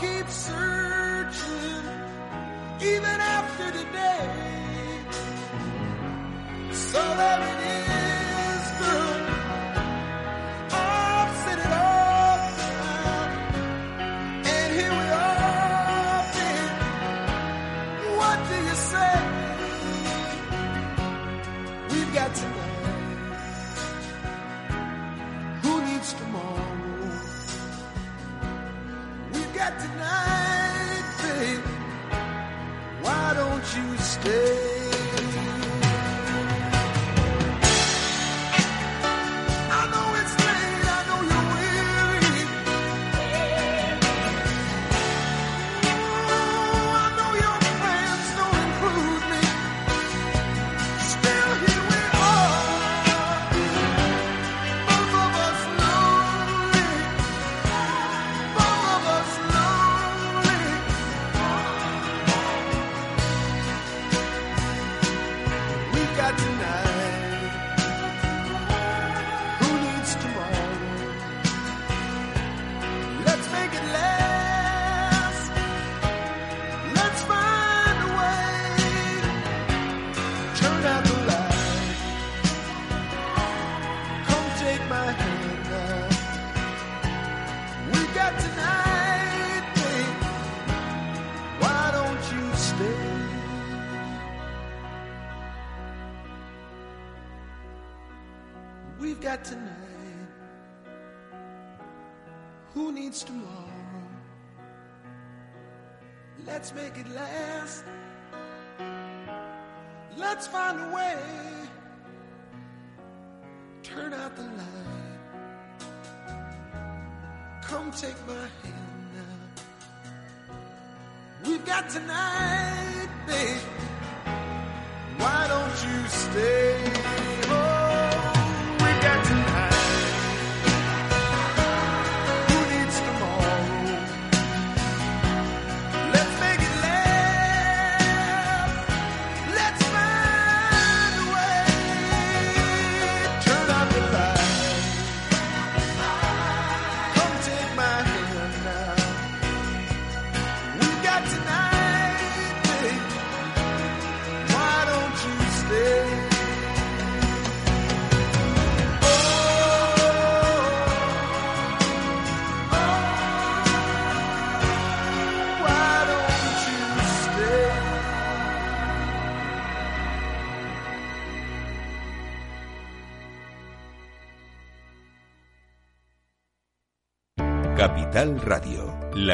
Keep searching even after today so that it is. ter. Let's find a way. Turn out the light. Come take my hand now. We've got tonight, baby. Why don't you stay?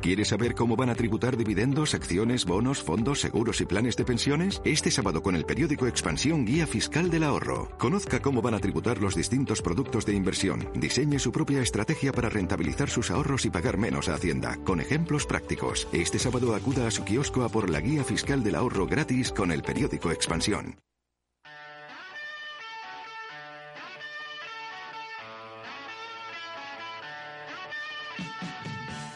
¿Quieres saber cómo van a tributar dividendos, acciones, bonos, fondos, seguros y planes de pensiones? Este sábado con el periódico Expansión Guía Fiscal del Ahorro. Conozca cómo van a tributar los distintos productos de inversión. Diseñe su propia estrategia para rentabilizar sus ahorros y pagar menos a Hacienda, con ejemplos prácticos. Este sábado acuda a su kiosco a por la Guía Fiscal del Ahorro gratis con el periódico Expansión.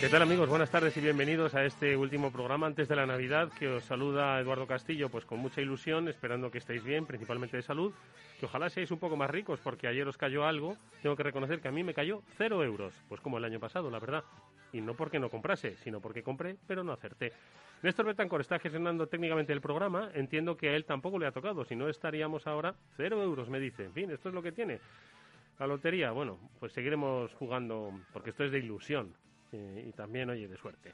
¿Qué tal amigos? Buenas tardes y bienvenidos a este último programa antes de la Navidad que os saluda Eduardo Castillo, pues con mucha ilusión, esperando que estéis bien, principalmente de salud, que ojalá seáis un poco más ricos porque ayer os cayó algo, tengo que reconocer que a mí me cayó cero euros, pues como el año pasado, la verdad, y no porque no comprase, sino porque compré, pero no acerté. Néstor Betancor está gestionando técnicamente el programa. Entiendo que a él tampoco le ha tocado. Si no, estaríamos ahora cero euros, me dice. En fin, esto es lo que tiene. La lotería, bueno, pues seguiremos jugando porque esto es de ilusión y también, oye, de suerte.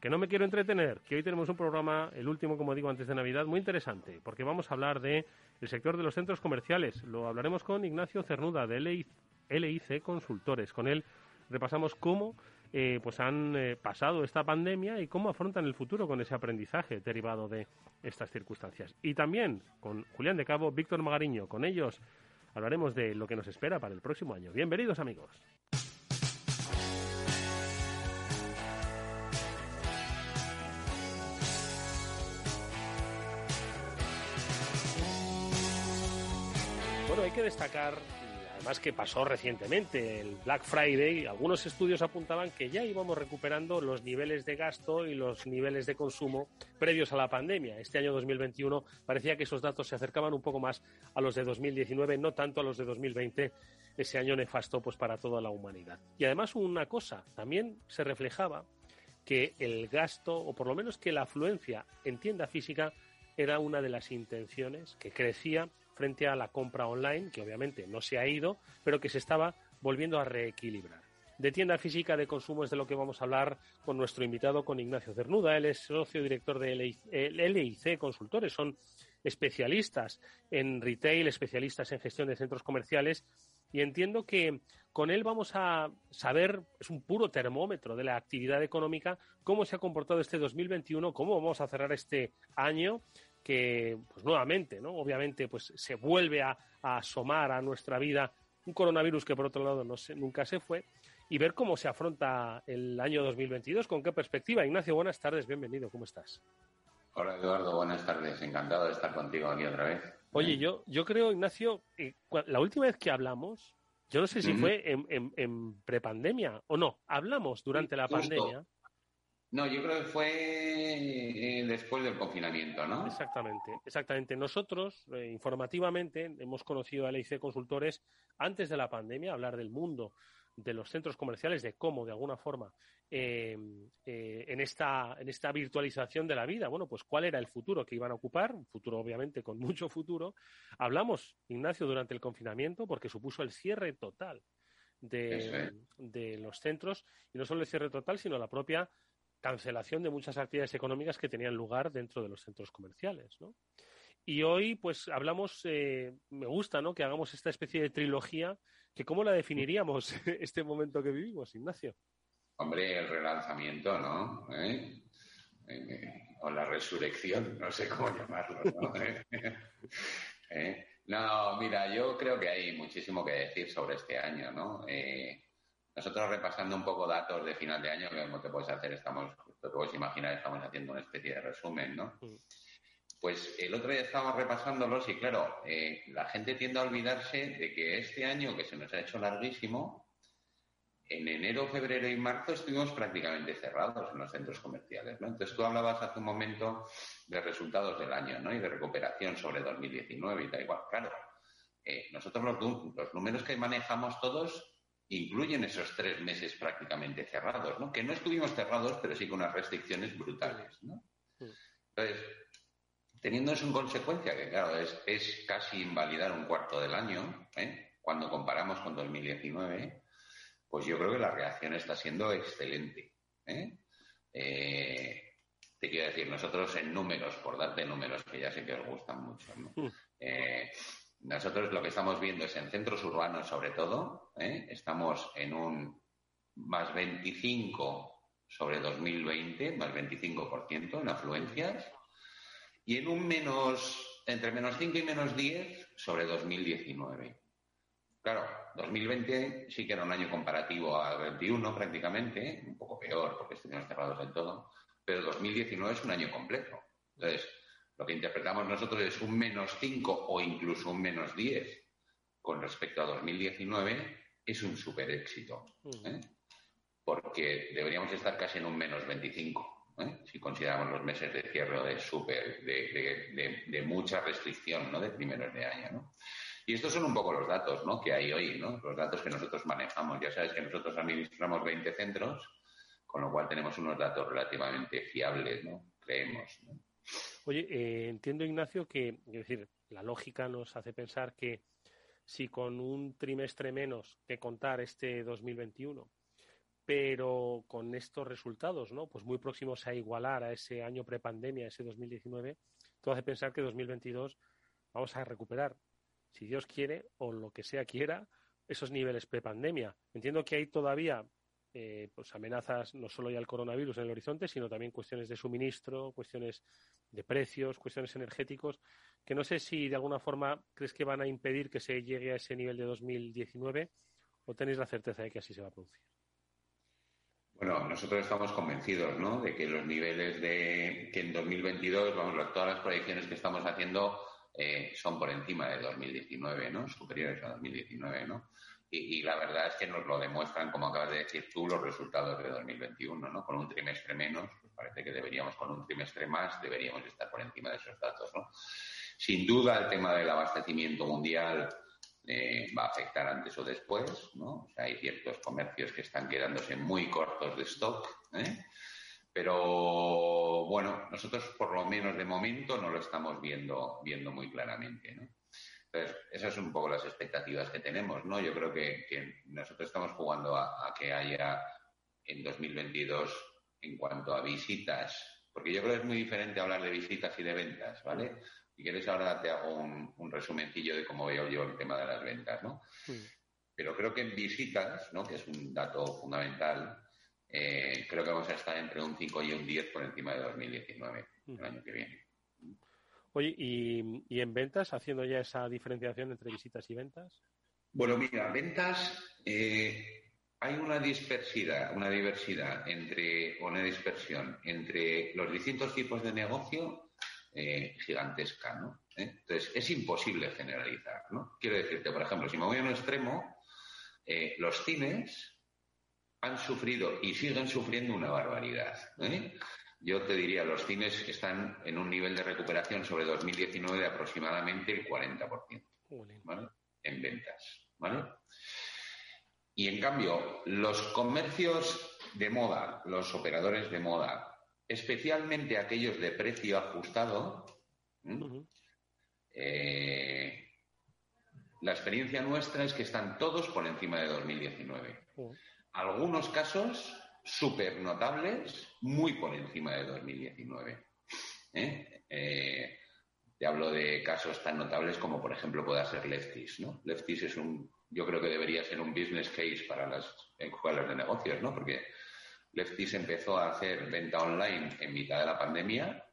Que no me quiero entretener, que hoy tenemos un programa, el último, como digo, antes de Navidad, muy interesante, porque vamos a hablar de sector de los centros comerciales. Lo hablaremos con Ignacio Cernuda, de LIC Consultores. Con él repasamos cómo eh, pues han eh, pasado esta pandemia y cómo afrontan el futuro con ese aprendizaje derivado de estas circunstancias. Y también con Julián de Cabo, Víctor Magariño. Con ellos hablaremos de lo que nos espera para el próximo año. Bienvenidos amigos. Que destacar además que pasó recientemente, el Black Friday, algunos estudios apuntaban que ya íbamos recuperando los niveles de gasto y los niveles de consumo previos a la pandemia. Este año 2021 parecía que esos datos se acercaban un poco más a los de 2019, no tanto a los de 2020, ese año nefasto pues para toda la humanidad. Y además una cosa, también se reflejaba que el gasto, o por lo menos que la afluencia en tienda física, era una de las intenciones que crecía frente a la compra online, que obviamente no se ha ido, pero que se estaba volviendo a reequilibrar. De tienda física de consumo es de lo que vamos a hablar con nuestro invitado, con Ignacio Cernuda. Él es socio director de LIC Consultores. Son especialistas en retail, especialistas en gestión de centros comerciales y entiendo que con él vamos a saber, es un puro termómetro de la actividad económica, cómo se ha comportado este 2021, cómo vamos a cerrar este año que, pues nuevamente, ¿no? Obviamente, pues se vuelve a, asomar a nuestra vida un coronavirus que por otro lado no nunca se fue y ver cómo se afronta el año 2022, con qué perspectiva. Ignacio, buenas tardes, bienvenido, ¿cómo estás? Hola Eduardo, buenas tardes, encantado de estar contigo aquí otra vez. Oye, yo, yo creo, Ignacio, la última vez que hablamos, yo no sé si fue en, en, prepandemia o no, hablamos durante la pandemia. No, yo creo que fue eh, después del confinamiento, ¿no? Exactamente, exactamente. Nosotros, eh, informativamente, hemos conocido a LIC Consultores antes de la pandemia, hablar del mundo de los centros comerciales, de cómo, de alguna forma, em, eh, en, esta, en esta virtualización de la vida, bueno, pues cuál era el futuro que iban a ocupar, un futuro obviamente con mucho futuro. Hablamos, Ignacio, durante el confinamiento, porque supuso el cierre total de, de los centros, y no solo el cierre total, sino la propia cancelación de muchas actividades económicas que tenían lugar dentro de los centros comerciales, ¿no? Y hoy, pues, hablamos, eh, me gusta, ¿no?, que hagamos esta especie de trilogía, que ¿cómo la definiríamos este momento que vivimos, Ignacio? Hombre, el relanzamiento, ¿no? ¿Eh? Eh, o la resurrección, no sé cómo llamarlo, ¿no? no, mira, yo creo que hay muchísimo que decir sobre este año, ¿no? Nosotros repasando un poco datos de final de año, que como te puedes hacer, estamos, te puedes imaginar, estamos haciendo una especie de resumen, ¿no? Mm. Pues el otro día estábamos repasándolos y claro, eh, la gente tiende a olvidarse de que este año, que se nos ha hecho larguísimo, en enero, febrero y marzo estuvimos prácticamente cerrados en los centros comerciales, ¿no? Entonces tú hablabas hace un momento de resultados del año, ¿no? Y de recuperación sobre 2019 y tal igual. Claro, eh, nosotros los, los números que manejamos todos incluyen esos tres meses prácticamente cerrados, ¿no? Que no estuvimos cerrados, pero sí con unas restricciones brutales, ¿no? Entonces, Teniendo eso en consecuencia, que claro, es, es casi invalidar un cuarto del año, ¿eh? cuando comparamos con 2019, pues yo creo que la reacción está siendo excelente. ¿eh? Eh, te quiero decir, nosotros en números, por darte números que ya sé que os gustan mucho, mm. Nosotros lo que estamos viendo es en centros urbanos sobre todo, estamos en un más 25 sobre 2020, más 25% en afluencias, y en un menos, entre menos 5 y menos 10 sobre 2019. Claro, 2020 sí que era un año comparativo al 21 prácticamente, un poco peor porque estuvimos cerrados en todo, pero 2019 es un año completo. Entonces, lo que interpretamos nosotros es un menos 5 o incluso un menos 10 con respecto a 2019 es un super éxito. ¿eh? Porque deberíamos estar casi en un menos 25 ¿eh? si consideramos los meses de cierre de súper, de, mucha restricción, ¿no? De primeros de año, ¿no? Y estos son un poco los datos, ¿no? Que hay hoy, ¿no? Los datos que nosotros manejamos. Ya sabes que nosotros administramos 20 centros, con lo cual tenemos unos datos relativamente fiables, ¿no? Creemos, Oye, eh, entiendo, Ignacio, que, es decir, la lógica nos hace pensar que si con un trimestre menos que contar este 2021 pero con estos resultados, ¿no? Pues muy próximos a igualar a ese año prepandemia, ese 2019, todo hace pensar que 2022 vamos a recuperar, si Dios quiere o lo que sea quiera, esos niveles prepandemia. Entiendo que hay todavía eh, pues amenazas no solo ya el coronavirus en el horizonte, sino también cuestiones de suministro, cuestiones de precios, cuestiones energéticos, que no sé si de alguna forma crees que van a impedir que se llegue a ese nivel de 2019 o tenéis la certeza de que así se va a producir. Bueno, nosotros estamos convencidos, ¿no? De que los niveles de que en 2022, vamos, todas las proyecciones que estamos haciendo eh, son por encima de 2019, ¿no? Superiores a 2019, ¿no? Y, la verdad es que nos lo demuestran, como acabas de decir tú, los resultados de 2021, ¿no? Con un trimestre menos, parece que deberíamos, con un trimestre más, deberíamos estar por encima de esos datos, ¿no? Sin duda, el tema del abastecimiento mundial eh, va a afectar antes o después, ¿no? Hay ciertos comercios que están quedándose muy cortos de stock, ¿eh? Pero bueno, nosotros por lo menos de momento no lo estamos viendo, viendo muy claramente. Entonces, esas son un poco las expectativas que tenemos, ¿no? Yo creo que, nosotros estamos jugando a, a, que haya en 2022 en cuanto a visitas, porque yo creo que es muy diferente hablar de visitas y de ventas, ¿vale? Si quieres, ahora te hago un, resumencillo de cómo veo yo el tema de las ventas, ¿no? Pero creo que en visitas, ¿no? Que es un dato fundamental, eh, creo que vamos a estar entre un 5 y un 10 por encima de 2019, el año que viene. Oye, ¿y, en ventas, haciendo ya esa diferenciación entre visitas y ventas? Bueno, mira, ventas, eh, hay una dispersidad, una diversidad entre, o una dispersión entre los distintos tipos de negocio eh, gigantesca, ¿no? ¿Eh? Entonces, es imposible generalizar, ¿no? Quiero decirte, por ejemplo, si me voy a un extremo, eh, los cines han sufrido y siguen sufriendo una barbaridad. Yo te diría, los cines están en un nivel de recuperación sobre 2019 de aproximadamente el 40%, ¿vale? En ventas, ¿vale? Y en cambio, los comercios de moda, los operadores de moda, especialmente aquellos de precio ajustado, eh, la experiencia nuestra es que están todos por encima de 2019. Algunos casos súper notables, muy por encima de 2019. ¿eh? Eh, te hablo de casos tan notables como, por ejemplo, pueda ser Leftis. ¿no? Leftis es un, yo creo que debería ser un business case para las escuelas de negocios, ¿no? Porque Leftis empezó a hacer venta online en mitad de la pandemia,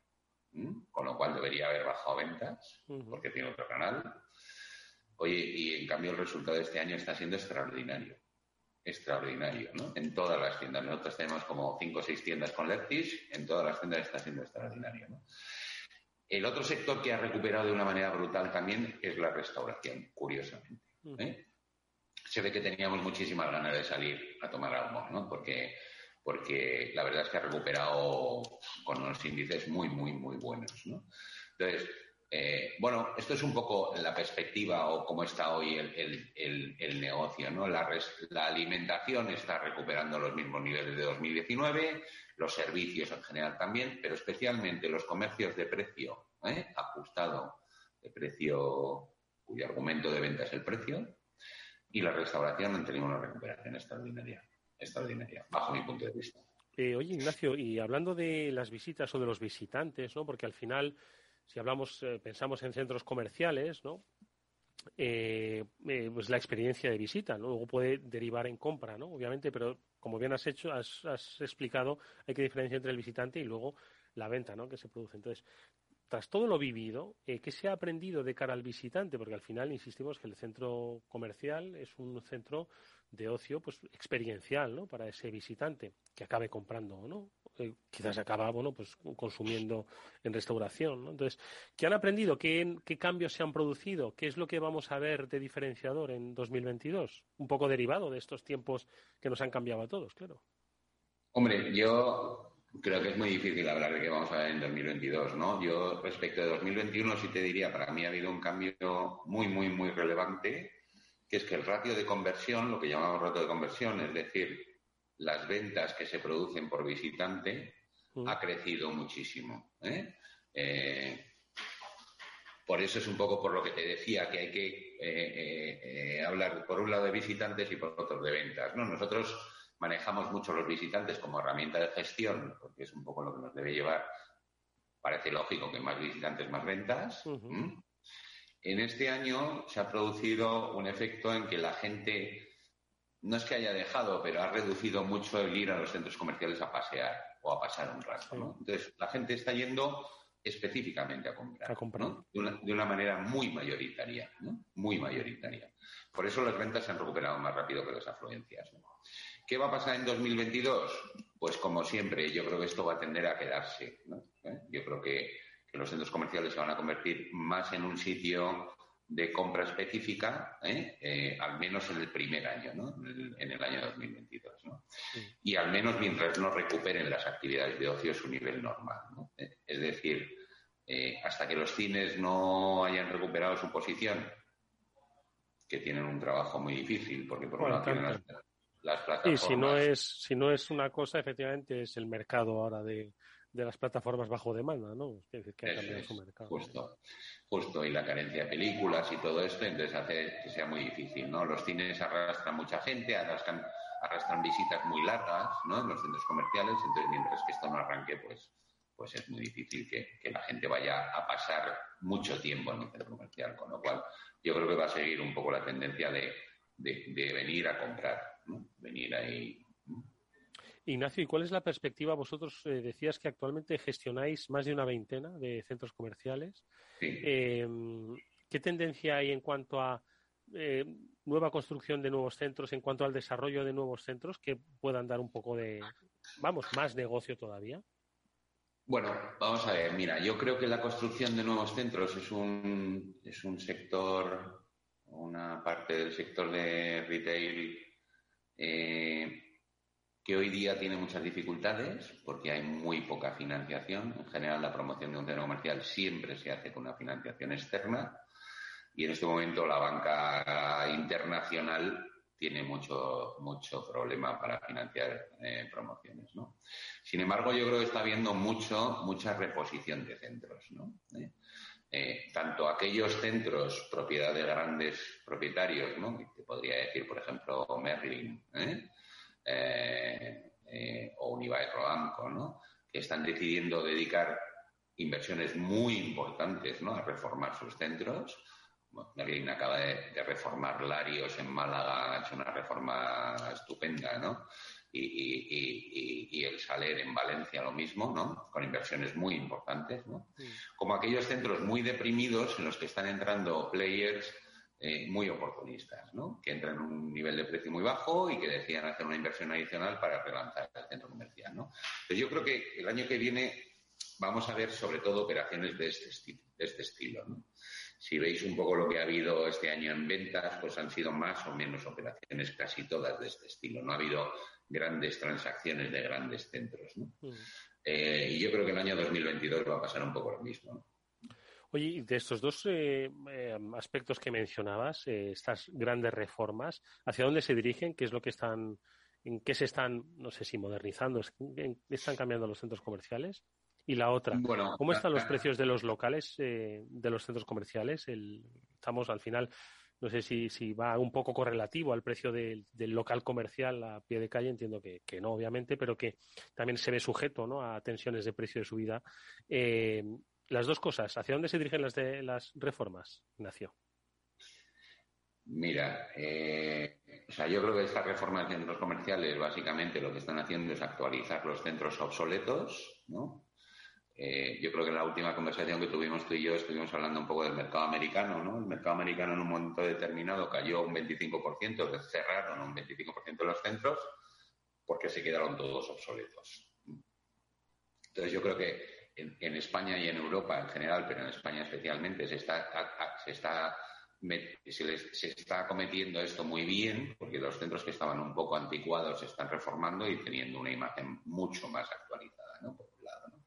con lo cual debería haber bajado ventas, porque tiene otro canal. Oye, y en cambio el resultado de este año está siendo extraordinario. Extraordinario, ¿no? En todas las tiendas. Nosotros tenemos como cinco o seis tiendas con Leftis, en todas las tiendas está siendo extraordinario, ¿no? El otro sector que ha recuperado de una manera brutal también es la restauración, curiosamente. ¿eh? Se ve que teníamos muchísimas ganas de salir a tomar algo, ¿no? Porque porque la verdad es que ha recuperado con unos índices muy, muy, muy buenos. ¿no? Entonces, eh, bueno, esto es un poco la perspectiva o cómo está hoy el, negocio. ¿no? La, la, alimentación está recuperando los mismos niveles de 2019, los servicios en general también, pero especialmente los comercios de precio ¿eh? ajustado de precio, cuyo argumento de venta es el precio, y la restauración han tenido una recuperación extraordinaria, extraordinaria, bajo mi punto de vista. Eh, oye, Ignacio, y hablando de las visitas o de los visitantes, ¿no? Porque al final, si hablamos, eh, pensamos en centros comerciales, ¿no? Eh, pues la experiencia de visita, ¿no? Luego puede derivar en compra, ¿no? Obviamente, pero como bien has hecho, has, has explicado, hay que diferenciar entre el visitante y luego la venta, ¿no? Que se produce. Entonces, tras todo lo vivido, eh, ¿qué se ha aprendido de cara al visitante? Porque al final insistimos que el centro comercial es un centro de ocio pues experiencial ¿no? para ese visitante que acabe comprando o no. Eh, quizás acaba bueno, pues, consumiendo en restauración. ¿no? Entonces, ¿qué han aprendido? ¿Qué, ¿Qué cambios se han producido? ¿Qué es lo que vamos a ver de diferenciador en 2022? Un poco derivado de estos tiempos que nos han cambiado a todos, claro. Hombre, yo creo que es muy difícil hablar de qué vamos a ver en 2022, ¿no? Yo respecto de 2021 sí te diría, para mí ha habido un cambio muy, muy, muy relevante, que es que el ratio de conversión, lo que llamamos ratio de conversión, es decir, las ventas que se producen por visitante, mm. ha crecido muchísimo. ¿eh? Eh, por eso es un poco por lo que te decía que hay que eh, hablar por un lado de visitantes y por otro de ventas. ¿no? Nosotros manejamos mucho los visitantes como herramienta de gestión, porque es un poco lo que nos debe llevar. Parece lógico que más visitantes, más ventas. En este año se ha producido un efecto en que la gente, no es que haya dejado, pero ha reducido mucho el ir a los centros comerciales a pasear o a pasar un rato. Entonces, la gente está yendo específicamente a comprar, de, una, manera muy mayoritaria, muy mayoritaria. Por eso las ventas se han recuperado más rápido que las afluencias. ¿Qué va a pasar en 2022? Pues como siempre, yo creo que esto va a tender a quedarse. ¿Eh? Yo creo que, los centros comerciales se van a convertir más en un sitio de compra específica, ¿eh? Eh, al menos en el primer año, ¿no? en, el, año 2022. Y al menos mientras no recuperen las actividades de ocio su nivel normal. Es decir, hasta que los cines no hayan recuperado su posición, que tienen un trabajo muy difícil, porque por un lado tienen las, y si no es, si no es una cosa, efectivamente es el mercado ahora de, las plataformas bajo demanda, ¿no? Es decir, que ha cambiado su mercado. Justo, justo, y la carencia de películas y todo esto, entonces hace que sea muy difícil, ¿no? Los cines arrastran mucha gente, arrastran, arrastran visitas muy largas, ¿no? En los centros comerciales, entonces mientras que esto no arranque, pues, pues es muy difícil que, que la gente vaya a pasar mucho tiempo en el centro comercial, con lo cual yo creo que va a seguir un poco la tendencia de, de venir a comprar venir ahí. Ignacio, ¿y cuál es la perspectiva? Vosotros eh, decías que actualmente gestionáis más de una veintena de centros comerciales. Em, ¿Qué tendencia hay en cuanto a eh, nueva construcción de nuevos centros, en cuanto al desarrollo de nuevos centros que puedan dar un poco de, vamos, más negocio todavía? Bueno, vamos a ver, mira, yo creo que la construcción de nuevos centros es un, es un sector, una parte del sector de retail eh, que hoy día tiene muchas dificultades porque hay muy poca financiación. En general, la promoción de un centro comercial siempre se hace con una financiación externa y en este momento la banca internacional tiene mucho, mucho problema para financiar eh, promociones. ¿no? Sin embargo, yo creo que está habiendo mucho, mucha reposición de centros. ¿no? Eh, tanto aquellos centros propiedad de grandes propietarios, ¿no? te podría decir, por ejemplo, Merlin ¿eh? Eh, o Unibail Rodamco, ¿no? que están decidiendo dedicar inversiones muy importantes ¿no? a reformar sus centros. Merlin acaba de, de, reformar Larios en Málaga, ha hecho una reforma estupenda, ¿no? y, el Saler en Valencia lo mismo, ¿no? Con inversiones muy importantes, ¿no? Como aquellos centros muy deprimidos en los que están entrando players eh, muy oportunistas, ¿no? Que entran en un nivel de precio muy bajo y que decían hacer una inversión adicional para relanzar el centro comercial, ¿no? Entonces yo creo que el año que viene vamos a ver sobre todo operaciones de este, estilo, de este estilo, ¿no? Si veis un poco lo que ha habido este año en ventas, pues han sido más o menos operaciones casi todas de este estilo. No ha habido grandes transacciones de grandes centros. ¿no? Eh, y yo creo que el año 2022 va a pasar un poco lo mismo. Oye, de estos dos eh, eh, aspectos que mencionabas, estas grandes reformas, ¿hacia dónde se dirigen? ¿Qué es lo que están, en qué se están, no sé si modernizando, están cambiando los centros comerciales? Y la otra, Bueno, ¿cómo están los precios de los locales, eh, de los centros comerciales? El, estamos al final, no sé si, si va un poco correlativo al precio del, del local comercial a pie de calle, entiendo que, que no, obviamente, pero que también se ve sujeto ¿no? a tensiones de precio de subida. Eh, las dos cosas, ¿hacia dónde se dirigen las, de, las reformas, Ignacio? Mira, eh, o sea, yo creo que esta reforma de centros comerciales básicamente lo que están haciendo es actualizar los centros obsoletos, ¿no? Eh, yo creo que en la última conversación que tuvimos tú y yo estuvimos hablando un poco del mercado americano, ¿no? El mercado americano en un momento determinado cayó un 25%, que cerraron un 25% de los centros porque se quedaron todos obsoletos. Entonces yo creo que en, España y en Europa en general, pero en España especialmente, se está, a- se está se está cometiendo esto muy bien, porque los centros que estaban un poco anticuados se están reformando y teniendo una imagen mucho más actualizada, ¿no? Por un lado, ¿no?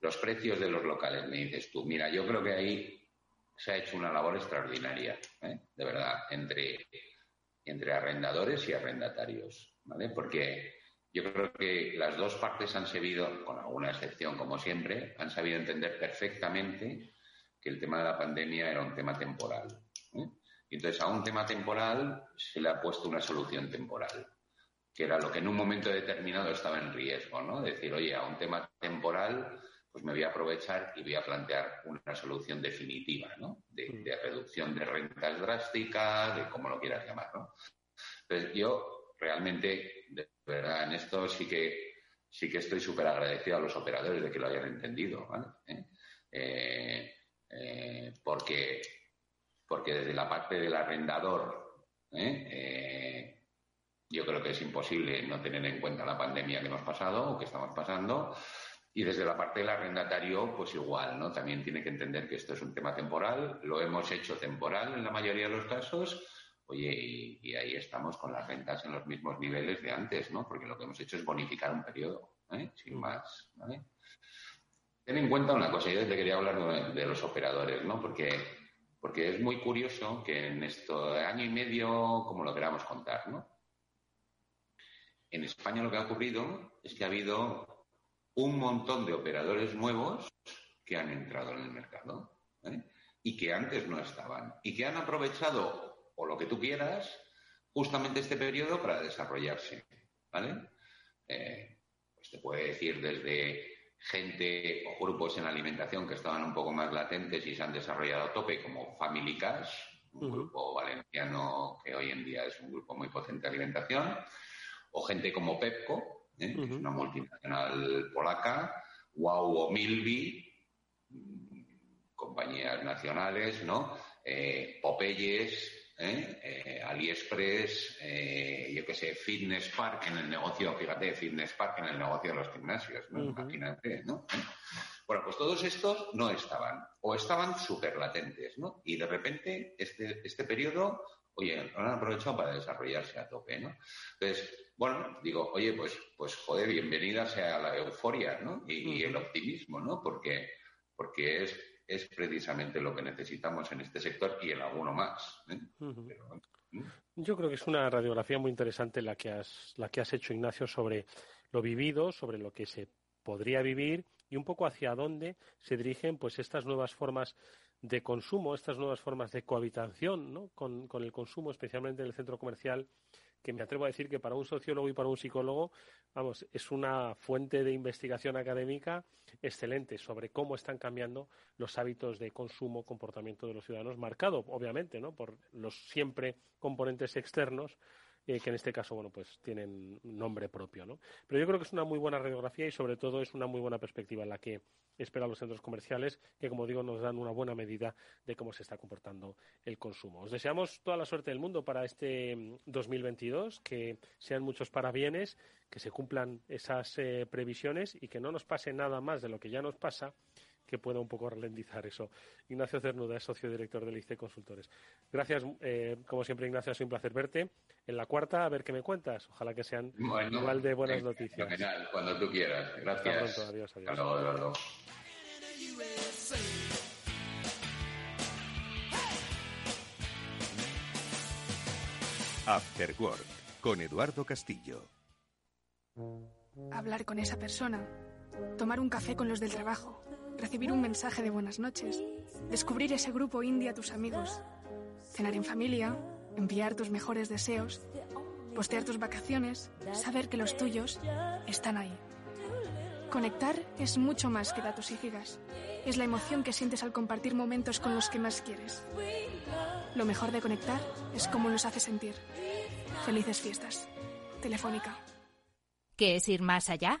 Los precios de los locales, me dices tú. Mira, yo creo que ahí se ha hecho una labor extraordinaria, ¿eh? de verdad, entre, entre arrendadores y arrendatarios, ¿vale? Porque yo creo que las dos partes han sabido, con alguna excepción como siempre, han sabido entender perfectamente que el tema de la pandemia era un tema temporal. ¿eh? Entonces a un tema temporal se le ha puesto una solución temporal, que era lo que en un momento determinado estaba en riesgo, ¿no? Decir, oye, a un tema temporal, pues me voy a aprovechar y voy a plantear una solución definitiva, ¿no? De, de reducción de rentas drástica, de como lo quieras llamar, ¿no? Entonces yo realmente, de verdad, en esto sí que sí que estoy súper agradecido a los operadores de que lo hayan entendido, ¿vale? ¿Eh? Eh, eh, porque, porque desde la parte del arrendador, ¿eh? Eh, yo creo que es imposible no tener en cuenta la pandemia que hemos pasado o que estamos pasando. Y desde la parte del arrendatario, pues igual, ¿no? También tiene que entender que esto es un tema temporal, lo hemos hecho temporal en la mayoría de los casos, oye, y, y ahí estamos con las rentas en los mismos niveles de antes, ¿no? Porque lo que hemos hecho es bonificar un periodo, ¿eh? Sin más, ¿vale? Ten en cuenta una cosa, yo te quería hablar de, de los operadores, ¿no? Porque, porque es muy curioso que en esto de año y medio, como lo queramos contar, ¿no? En España lo que ha ocurrido es que ha habido un montón de operadores nuevos que han entrado en el mercado ¿eh? y que antes no estaban y que han aprovechado, o lo que tú quieras, justamente este periodo para desarrollarse, ¿vale? Eh, pues te puede decir desde gente o grupos en alimentación que estaban un poco más latentes y se han desarrollado a tope, como Family Cash, un grupo valenciano que hoy en día es un grupo muy potente de alimentación, o gente como Pepco, ¿eh? que es una multinacional polaca, Wow o Milby, compañías nacionales, ¿no? Eh, Popeyes, ¿eh? AliExpress, yo qué sé, Fitness Park en el negocio, fíjate, Fitness Park en el negocio de los gimnasios. Imagínate, ¿no? Bueno, pues todos estos no estaban, o estaban súper latentes, ¿no? Y de repente, este, este periodo, oye, lo han aprovechado para desarrollarse a tope, ¿no? Entonces, bueno, digo, oye, pues, pues joder, bienvenida sea la euforia, ¿no? Y, y el optimismo, ¿no? Porque, porque es, es precisamente lo que necesitamos en este sector y en alguno más. ¿eh? Pero, ¿eh? Yo creo que es una radiografía muy interesante la que has, la que has hecho, Ignacio, sobre lo vivido, sobre lo que se podría vivir y un poco hacia dónde se dirigen pues estas nuevas formas de consumo, estas nuevas formas de cohabitación ¿no? con, con el consumo, especialmente en el centro comercial, que me atrevo a decir que para un sociólogo y para un psicólogo, vamos, es una fuente de investigación académica excelente sobre cómo están cambiando los hábitos de consumo, comportamiento de los ciudadanos, marcado, obviamente, ¿no? por los siempre componentes externos eh, que en este caso, bueno, pues tienen nombre propio, ¿no? Pero yo creo que es una muy buena radiografía y sobre todo es una muy buena perspectiva en la que esperan los centros comerciales, que como digo, nos dan una buena medida de cómo se está comportando el consumo. Os deseamos toda la suerte del mundo para este mm, 2022, que sean muchos parabienes, que se cumplan esas eh, previsiones y que no nos pase nada más de lo que ya nos pasa que pueda un poco ralentizar eso. Ignacio Cernuda es socio director del ICE Consultores. Gracias, eh, como siempre, Ignacio, ha sido un placer verte. En la cuarta, a ver qué me cuentas. Ojalá que sean Bueno, igual de buenas venga, noticias. Fenomenal, cuando tú quieras. Gracias. Hasta pronto, adiós, adiós. Hasta luego, Eduardo. After Work con Eduardo Castillo. hablar con esa persona, tomar un café con los del trabajo, recibir un mensaje de buenas noches, descubrir ese grupo indie a tus amigos, cenar en familia, enviar tus mejores deseos, postear tus vacaciones, saber que los tuyos están ahí. Conectar es mucho más que datos y gigas. Es la emoción que sientes al compartir momentos con los que más quieres. Lo mejor de conectar es cómo nos hace sentir. Felices fiestas. Telefónica. ¿Qué es ir más allá?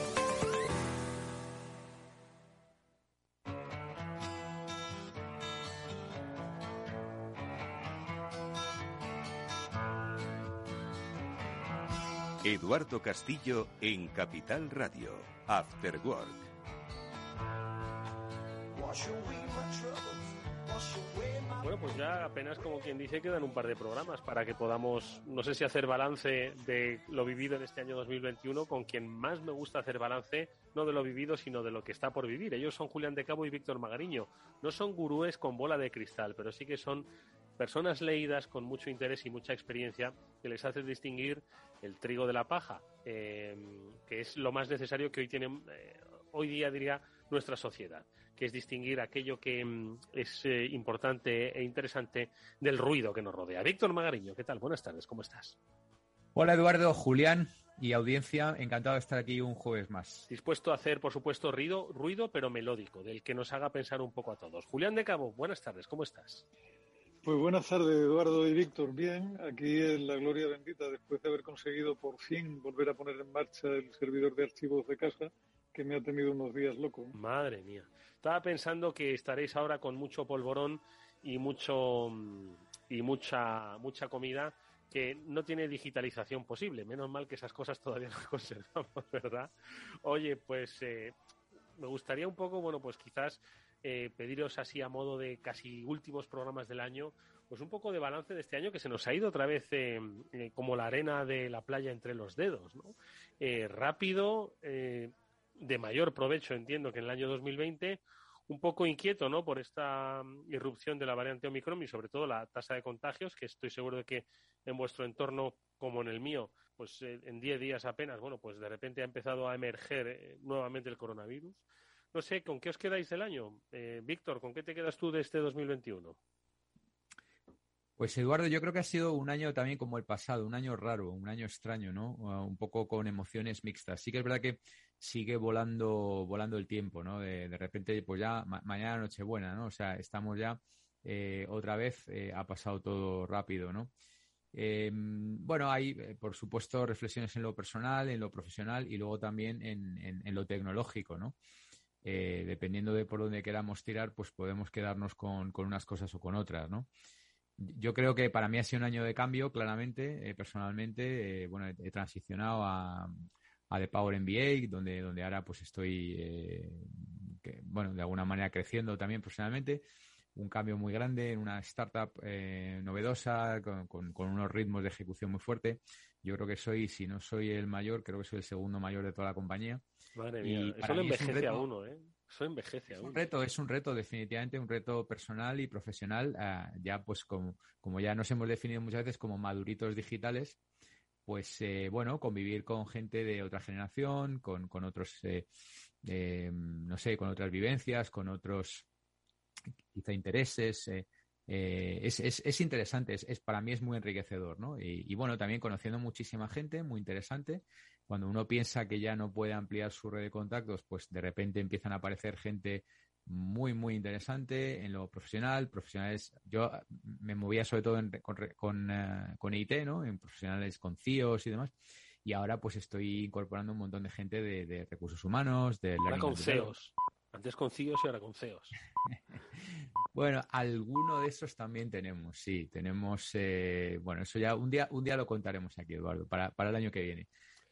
Eduardo Castillo en Capital Radio, After Work. Bueno, pues ya apenas como quien dice quedan un par de programas para que podamos, no sé si hacer balance de lo vivido en este año 2021 con quien más me gusta hacer balance, no de lo vivido, sino de lo que está por vivir. Ellos son Julián de Cabo y Víctor Magariño. No son gurúes con bola de cristal, pero sí que son personas leídas con mucho interés y mucha experiencia que les hace distinguir el trigo de la paja, eh, que es lo más necesario que hoy tienen, eh, hoy día diría nuestra sociedad, que es distinguir aquello que mm, es eh, importante e interesante del ruido que nos rodea. Víctor Magariño, ¿qué tal? Buenas tardes, ¿cómo estás? Hola Eduardo, Julián y audiencia, encantado de estar aquí un jueves más. Dispuesto a hacer, por supuesto, ruido, ruido pero melódico, del que nos haga pensar un poco a todos. Julián de Cabo, buenas tardes, ¿cómo estás? Pues buenas tardes, Eduardo y Víctor. Bien, aquí en la gloria bendita, después de haber conseguido por fin volver a poner en marcha el servidor de archivos de casa, que me ha tenido unos días loco. Madre mía. Estaba pensando que estaréis ahora con mucho polvorón y mucho y mucha mucha comida que no tiene digitalización posible. Menos mal que esas cosas todavía las conservamos, ¿verdad? Oye, pues eh, me gustaría un poco, bueno, pues quizás eh, pediros así a modo de casi últimos programas del año, pues un poco de balance de este año que se nos ha ido otra vez eh, eh, como la arena de la playa entre los dedos, rápido, de mayor provecho, entiendo que en el año 2020, un poco inquieto, ¿no? Por esta mm, irrupción de la variante Omicron y sobre todo la tasa de contagios, que estoy seguro de que en vuestro entorno, como en el mío, pues en 10 días apenas, bueno, pues de repente ha empezado a emerger nuevamente el coronavirus. No sé, ¿con qué os quedáis del año? Eh, Víctor, ¿con qué te quedas tú de este 2021? Pues Eduardo, yo creo que ha sido un año también como el pasado, un año raro, un año extraño, ¿no? Uh, un poco con emociones mixtas. Sí que es verdad que sigue volando, volando el tiempo, ¿no? De, repente, pues ya ma mañana Nochebuena, ¿no? O sea, estamos ya eh, otra vez, eh, ha pasado todo rápido, ¿no? Eh, bueno, hay, eh, por supuesto, reflexiones en lo personal, en lo profesional y luego también en, en, en lo tecnológico, ¿no? Eh, dependiendo de por dónde queramos tirar, pues podemos quedarnos con, con unas cosas o con otras, ¿no? Yo creo que para mí ha sido un año de cambio, claramente, eh, personalmente. Eh, bueno, he, he, transicionado a, a The Power MBA, donde, donde ahora pues estoy, eh, que, bueno, de alguna manera creciendo también profesionalmente. Un cambio muy grande en una startup eh, novedosa, con, con, con, unos ritmos de ejecución muy fuerte. Yo creo que soy, si no soy el mayor, creo que soy el segundo mayor de toda la compañía. Madre mía, eso lo envejece a uno, ¿eh? Eso envejece es un reto, es un reto, definitivamente un reto personal y profesional. Uh, ya, pues, como, como ya nos hemos definido muchas veces como maduritos digitales, pues, eh, bueno, convivir con gente de otra generación, con, con otros, eh, eh, no sé, con otras vivencias, con otros, quizá intereses. Es, es, es, interesante, es, es, para mí es muy enriquecedor, ¿no? Y, y bueno, también conociendo muchísima gente, muy interesante cuando uno piensa que ya no puede ampliar su red de contactos, pues de repente empiezan a aparecer gente muy, muy interesante en lo profesional. Profesionales, yo me movía sobre todo en, con, con, uh, con IT, ¿no? En profesionales con CIOs y demás. Y ahora pues estoy incorporando un montón de gente de, de recursos humanos, de... Ahora con CEOs. Antes con CIOs y ahora con CEOs. bueno, alguno de esos también tenemos, sí. Tenemos, eh, bueno, eso ya un día, un día lo contaremos aquí, Eduardo, para, para el año que viene.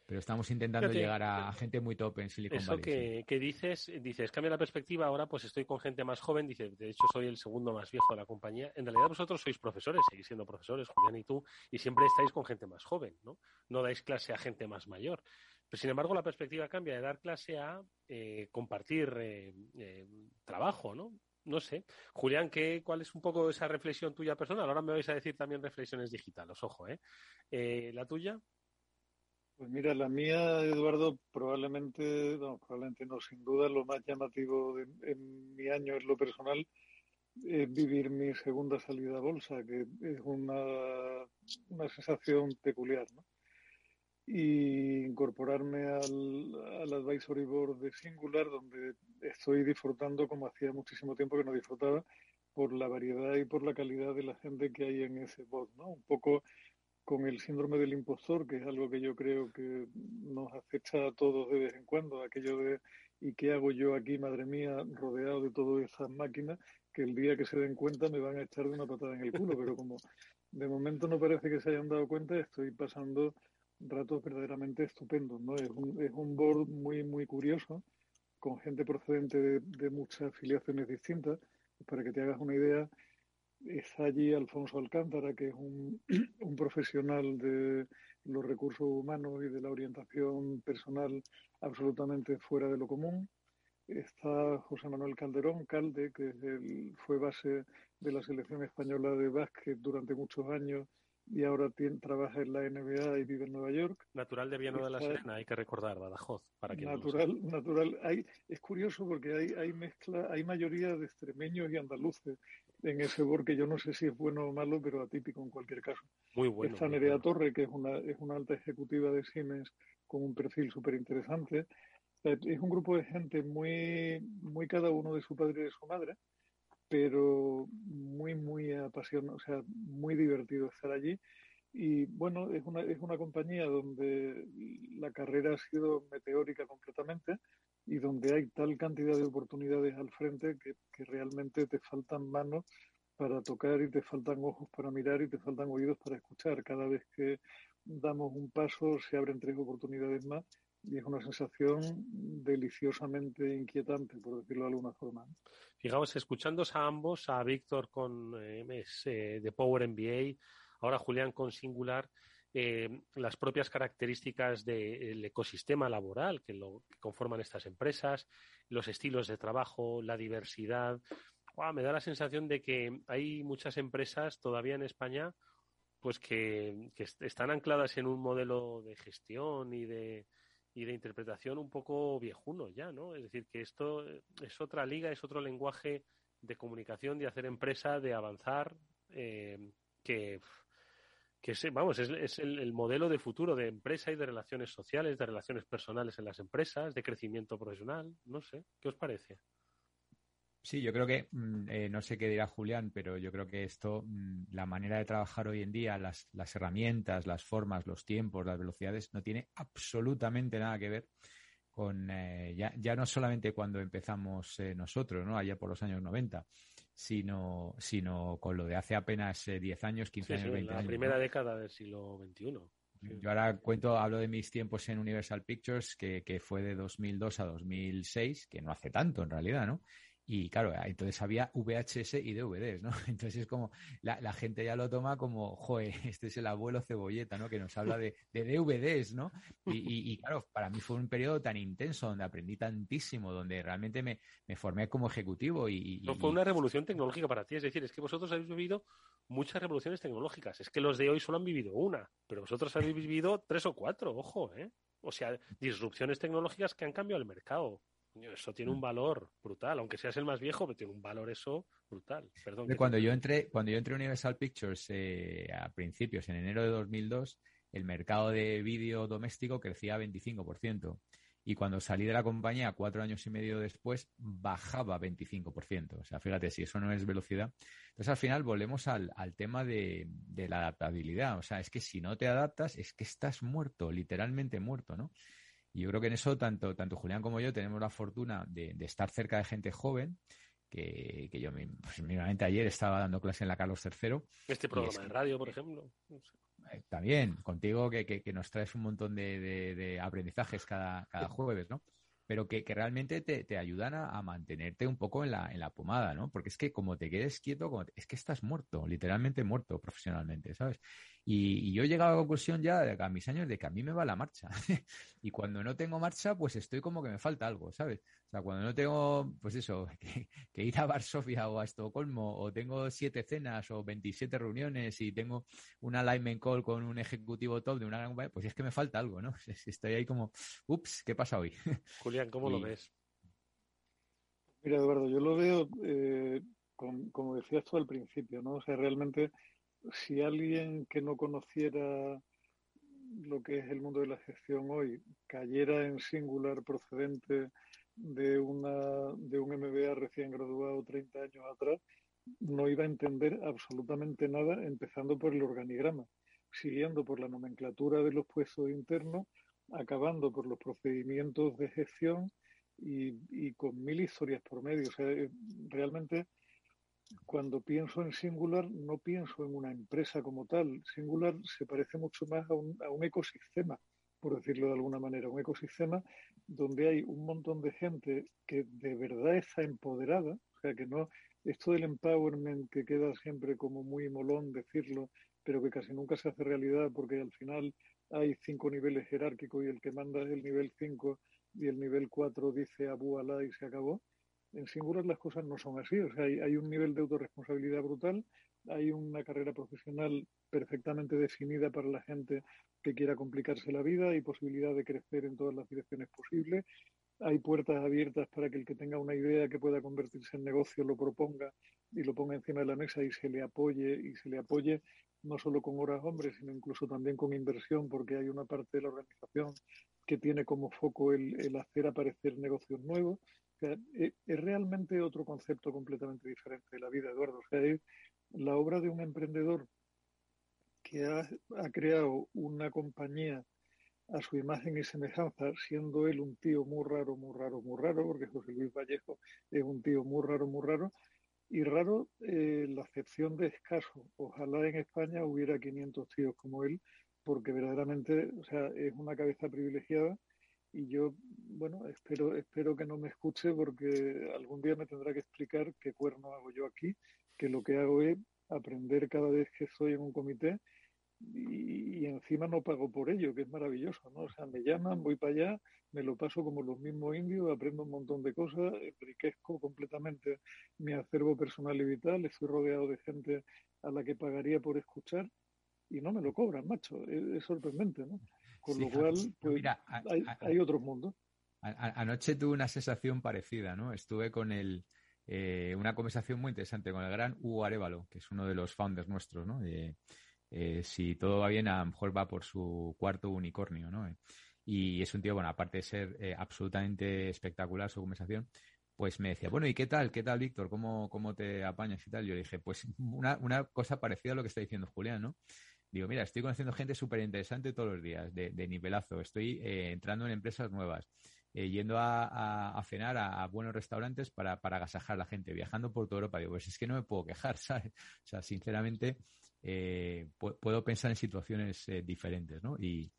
pero estamos intentando Fíjate, llegar a gente muy top en Silicon Eso Valley. sí. que, que dices, dices, cambia la perspectiva, ahora pues estoy con gente más joven, dice, de hecho soy el segundo más viejo de la compañía. En realidad vosotros sois profesores, seguís siendo profesores, Julián y tú, y siempre estáis con gente más joven, ¿no? No dais clase a gente más mayor. Pero sin embargo la perspectiva cambia de dar clase a eh, compartir eh, eh, trabajo, ¿no? No sé. Julián, ¿qué, ¿cuál es un poco esa reflexión tuya personal? Ahora me vais a decir también reflexiones digitales, ojo, ¿eh? Eh, ¿La tuya? Pues mira, la mía, Eduardo, probablemente, no, probablemente no, sin duda lo más llamativo de- en mi año en lo personal es vivir mi segunda salida a bolsa, que es una, una sensación peculiar, ¿no? Y incorporarme al, al Advisory Board de Singular, donde estoy disfrutando como hacía muchísimo tiempo que no disfrutaba, por la variedad y por la calidad de la gente que hay en ese board, ¿no? Un poco con el síndrome del impostor, que es algo que yo creo que nos acecha a todos de vez en cuando, aquello de ¿y qué hago yo aquí, madre mía, rodeado de todas esas máquinas, que el día que se den cuenta me van a echar de una patada en el culo, pero como de momento no parece que se hayan dado cuenta, estoy pasando ratos verdaderamente estupendos, ¿no? Es un, es un board muy, muy curioso, con gente procedente de, de muchas afiliaciones distintas. Para que te hagas una idea, está allí Alfonso Alcántara, que es un, un profesional de los recursos humanos y de la orientación personal absolutamente fuera de lo común. Está José Manuel Calderón, Calde, que es el- fue base de la selección española de básquet durante muchos años y ahora tiene- trabaja en la NBA y vive en Nueva York. Natural de Viano de la Serena, hay que recordar, Badajoz, para quien no Natural, natural. Hay, es curioso porque hay, hay mezcla, hay mayoría de extremeños y andaluces en ese board que yo no sé si es bueno o malo, pero atípico en cualquier caso. Muy bueno. Está Nerea bueno. Torre, que es una, es una alta ejecutiva de Siemens con un perfil súper interesante. Es un grupo de gente muy, muy cada uno de su padre y de su madre, pero muy, muy apasionado, o sea, muy divertido estar allí. Y bueno, es una, es una compañía donde la carrera ha sido meteórica completamente y donde hay tal cantidad de oportunidades al frente que, que realmente te faltan manos para tocar y te faltan ojos para mirar y te faltan oídos para escuchar. Cada vez que damos un paso se abren tres oportunidades más y es una sensación deliciosamente inquietante, por decirlo de alguna forma. Fijaos, escuchándos a ambos, a Víctor con eh, MS de Power MBA, ahora Julián con Singular, eh, las propias características del ecosistema laboral que, lo, conforman estas empresas, los estilos de trabajo, la diversidad. Guau, me da la sensación de que hay muchas empresas todavía en España pues que, que est- están ancladas en un modelo de gestión y de, y de interpretación un poco viejuno ya, ¿no? Es decir, que esto es otra liga, es otro lenguaje de comunicación, de hacer empresa, de avanzar, eh, que, que es, vamos, es, el modelo de futuro de empresa y de relaciones sociales, de relaciones personales en las empresas, de crecimiento profesional, no sé, ¿qué os parece? Sí, yo creo que, mm, eh, no sé qué dirá Julián, pero yo creo que esto, mm, la manera de trabajar hoy en día, las, las herramientas, las formas, los tiempos, las velocidades, no tiene absolutamente nada que ver con, eh, ya, ya no solamente cuando empezamos eh, nosotros, ¿no? Allá por los años 90, sino, sino con lo de hace apenas eh, 10 años, 15 Sí, años, sí, 20 la años. primera ¿no? década del siglo XXI. Yo ahora cuento, hablo de mis tiempos en Universal Pictures, que, que fue de 2002 a 2006, que no hace tanto en realidad, ¿no? Y claro, entonces había VHS y DVDs, ¿no? Entonces es como, la, la gente ya lo toma como, joder, este es el abuelo cebolleta, ¿no? Que nos habla de, de DVDs, ¿no? Y, y- y, claro, para mí fue un periodo tan intenso donde aprendí tantísimo, donde realmente me, me formé como ejecutivo y... y- No fue una revolución tecnológica para ti, es decir, es que vosotros habéis vivido muchas revoluciones tecnológicas. Es que los de hoy solo han vivido una, pero vosotros habéis vivido tres o cuatro, ojo, ¿eh? O sea, disrupciones tecnológicas que han cambiado el mercado. Eso tiene un valor brutal, aunque seas el más viejo, pero tiene un valor eso brutal. Perdón. Cuando te- yo entré, cuando yo entré a Universal Pictures eh, a principios, en enero de 2002, el mercado de vídeo doméstico crecía 25%. Y cuando salí de la compañía cuatro años y medio después, bajaba 25%. O sea, fíjate, si eso no es velocidad. Entonces, al final volvemos al, al tema de, de la adaptabilidad. O sea, es que si no te adaptas, es que estás muerto, literalmente muerto, ¿no? Y yo creo que en eso tanto, tanto Julián como yo tenemos la fortuna de, de estar cerca de gente joven, que, que yo pues, ayer estaba dando clase en la Carlos III. Este programa es de radio, por ejemplo. no sé. eh, también contigo que, que, que, nos traes un montón de, de, de aprendizajes cada, cada jueves, ¿no? pero que, que realmente te, te ayudan a, a, mantenerte un poco en la, en la pomada, ¿no? Porque es que como te quedes quieto, como te, es que estás muerto, literalmente muerto profesionalmente, ¿sabes? Y, y, yo he llegado a la conclusión ya a mis años de que a mí me va la marcha. y cuando no tengo marcha, pues estoy como que me falta algo, ¿sabes? O sea, cuando no tengo, pues eso, que, que ir a Varsovia o a Estocolmo, o tengo siete cenas o 27 reuniones y tengo una alignment call con un ejecutivo top de una gran pues es que me falta algo, ¿no? Estoy ahí como, ups, ¿qué pasa hoy? Julián, ¿cómo y... lo ves? Mira, Eduardo, yo lo veo, eh, con, como decías tú al principio, ¿no? O sea, realmente si alguien que no conociera lo que es el mundo de la gestión hoy cayera en singular procedente de, una, de un MBA recién graduado 30 años atrás, no iba a entender absolutamente nada, empezando por el organigrama, siguiendo por la nomenclatura de los puestos internos, acabando por los procedimientos de gestión y, y con mil historias por medio. O sea, realmente cuando pienso en Singular no pienso en una empresa como tal. Singular se parece mucho más a un, a un, ecosistema, por decirlo de alguna manera, un ecosistema donde hay un montón de gente que de verdad está empoderada, o sea que no, esto del empowerment que queda siempre como muy molón decirlo, pero que casi nunca se hace realidad porque al final hay cinco niveles jerárquicos y el que manda es el nivel 5 y el nivel 4 dice Abu Alá y se acabó en Singular las cosas no son así. O sea, hay, hay, un nivel de autorresponsabilidad brutal, hay una carrera profesional perfectamente definida para la gente que quiera complicarse la vida, hay posibilidad de crecer en todas las direcciones posibles, hay puertas abiertas para que el que tenga una idea que pueda convertirse en negocio lo proponga y lo ponga encima de la mesa y se le apoye y se le apoye no solo con horas hombres, sino incluso también con inversión, porque hay una parte de la organización que tiene como foco el, el hacer aparecer negocios nuevos. Sea, es, realmente otro concepto completamente diferente de la vida, Eduardo. O sea, es la obra de un emprendedor que ha, ha creado una compañía a su imagen y semejanza, siendo él un tío muy raro, muy raro, muy raro, porque José Luis Vallejo es un tío muy raro, muy raro, y raro eh, la acepción de escaso. Ojalá en España hubiera 500 tíos como él, porque verdaderamente, o sea, es una cabeza privilegiada y yo, bueno, espero, espero que no me escuche porque algún día me tendrá que explicar qué cuerno hago yo aquí, que lo que hago es aprender cada vez que estoy en un comité y, y, encima no pago por ello, que es maravilloso, ¿no? O sea, me llaman, voy para allá, me lo paso como los mismos indios, aprendo un montón de cosas, enriquezco completamente mi acervo personal y vital, estoy rodeado de gente a la que pagaría por escuchar y no me lo cobran, macho, es, es sorprendente, ¿no? Con sí, lo cual, pues, mira, a, hay, a, hay, otros mundos. Anoche tuve una sensación parecida, ¿no? Estuve con el, eh, una conversación muy interesante con el gran Hugo Arevalo, que es uno de los founders nuestros, ¿no? Eh, si todo va bien, a lo mejor va por su cuarto unicornio, ¿no? Y es un tío, bueno, aparte de ser eh, absolutamente espectacular su conversación, pues me decía, bueno, ¿y qué tal? ¿Qué tal, Víctor? ¿Cómo, ¿Cómo te apañas y tal? Yo le dije, pues una, una cosa parecida a lo que está diciendo Julián, ¿no? Digo, mira, estoy conociendo gente súper interesante todos los días, de, de nivelazo, estoy eh, entrando en empresas nuevas, eh, yendo a, cenar a, buenos restaurantes para, para agasajar a la gente, viajando por toda Europa. Digo, pues es que no me puedo quejar, ¿sabes? O sea, sinceramente, eh, puedo pensar en situaciones eh, diferentes, ¿no? Y,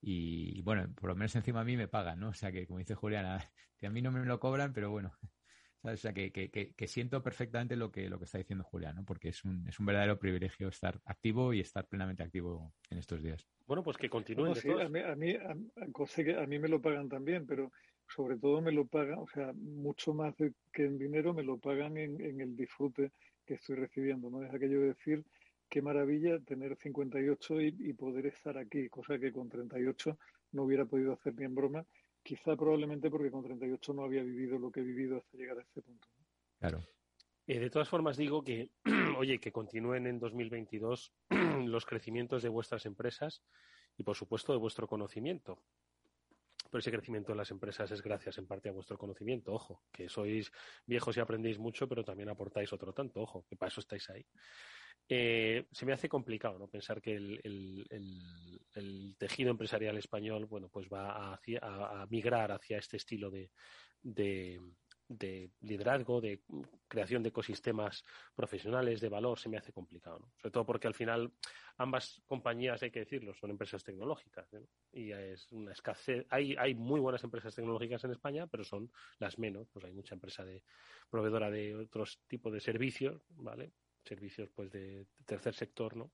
y, bueno, por lo menos encima a mí me pagan, ¿no? O sea que, como dice Juliana, que a mí no me lo cobran, pero bueno, ¿sabes? O sea que, que, que, siento perfectamente lo que, lo que está diciendo Julián, ¿no? Porque es un, es un verdadero privilegio estar activo y estar plenamente activo en estos días. Bueno, pues que continúen. No, sí, a mí, a mí, a, a, mí me lo pagan también, pero sobre todo me lo pagan, o sea, mucho más que en dinero me lo pagan en, en el disfrute que estoy recibiendo, ¿no? Es aquello de decir, qué maravilla tener 58 y, y, poder estar aquí, cosa que con 38 no hubiera podido hacer ni en broma, quizá probablemente porque con 38 no había vivido lo que he vivido hasta llegar a este punto. Claro. Eh, de todas formas, digo que, oye, que continúen en 2022 los crecimientos de vuestras empresas y, por supuesto, de vuestro conocimiento. Pero ese crecimiento de las empresas es gracias en parte a vuestro conocimiento. Ojo, que sois viejos y aprendéis mucho, pero también aportáis otro tanto. Ojo, que para eso estáis ahí. Eh, se me hace complicado ¿no? pensar que el, el, tejido empresarial español bueno, pues va a, migrar hacia este estilo de, de, de liderazgo, de creación de ecosistemas profesionales de valor, se me hace complicado. ¿no? Sobre todo porque al final ambas compañías, hay que decirlo, son empresas tecnológicas. ¿no? Y es una escasez. Hay, hay muy buenas empresas tecnológicas en España, pero son las menos. Pues hay mucha empresa de proveedora de otros tipos de servicios, ¿vale? Servicios pues de tercer sector, ¿no?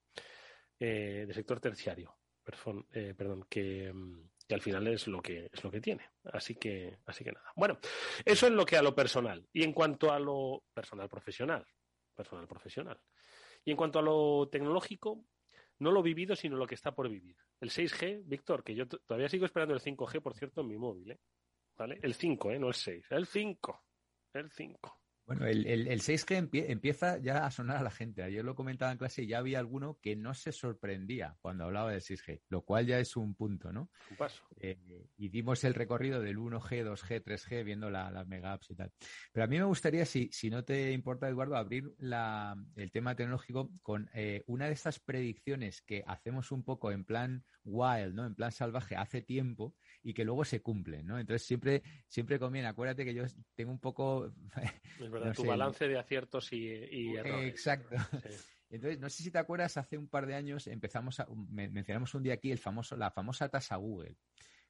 Eh, de sector terciario, perdón, eh, que, al final es lo que es lo que tiene. Así que, así que nada. Bueno, eso es lo que a lo personal. Y en cuanto a lo personal profesional, personal profesional. Y en cuanto a lo tecnológico, no lo vivido, sino lo que está por vivir. El 6G, Víctor, que yo todavía sigo esperando el 5G, por cierto, en mi móvil, ¿eh? ¿Vale? El 5, ¿eh? No el 6, el 5. El 5. Bueno, el, el, el 6G empie- empieza ya a sonar a la gente. Ayer lo comentaba en clase y ya había alguno que no se sorprendía cuando hablaba del 6G, lo cual ya es un punto, ¿no? Un paso. Eh, y dimos el recorrido del 1G, 2G, 3G, viendo la- las mega apps y tal. Pero a mí me gustaría, si, si no te importa, Eduardo, abrir la- el tema tecnológico con eh, una de estas predicciones que hacemos un poco en plan wild, ¿no? En plan salvaje hace tiempo y que luego se cumplen, ¿no? Entonces siempre, siempre conviene. Acuérdate que yo tengo un poco Es verdad, No tu sé. balance de aciertos y, y errores. Exacto. Sí. Entonces, no sé si te acuerdas, hace un par de años empezamos a, men- mencionamos un día aquí el famoso, la famosa tasa Google,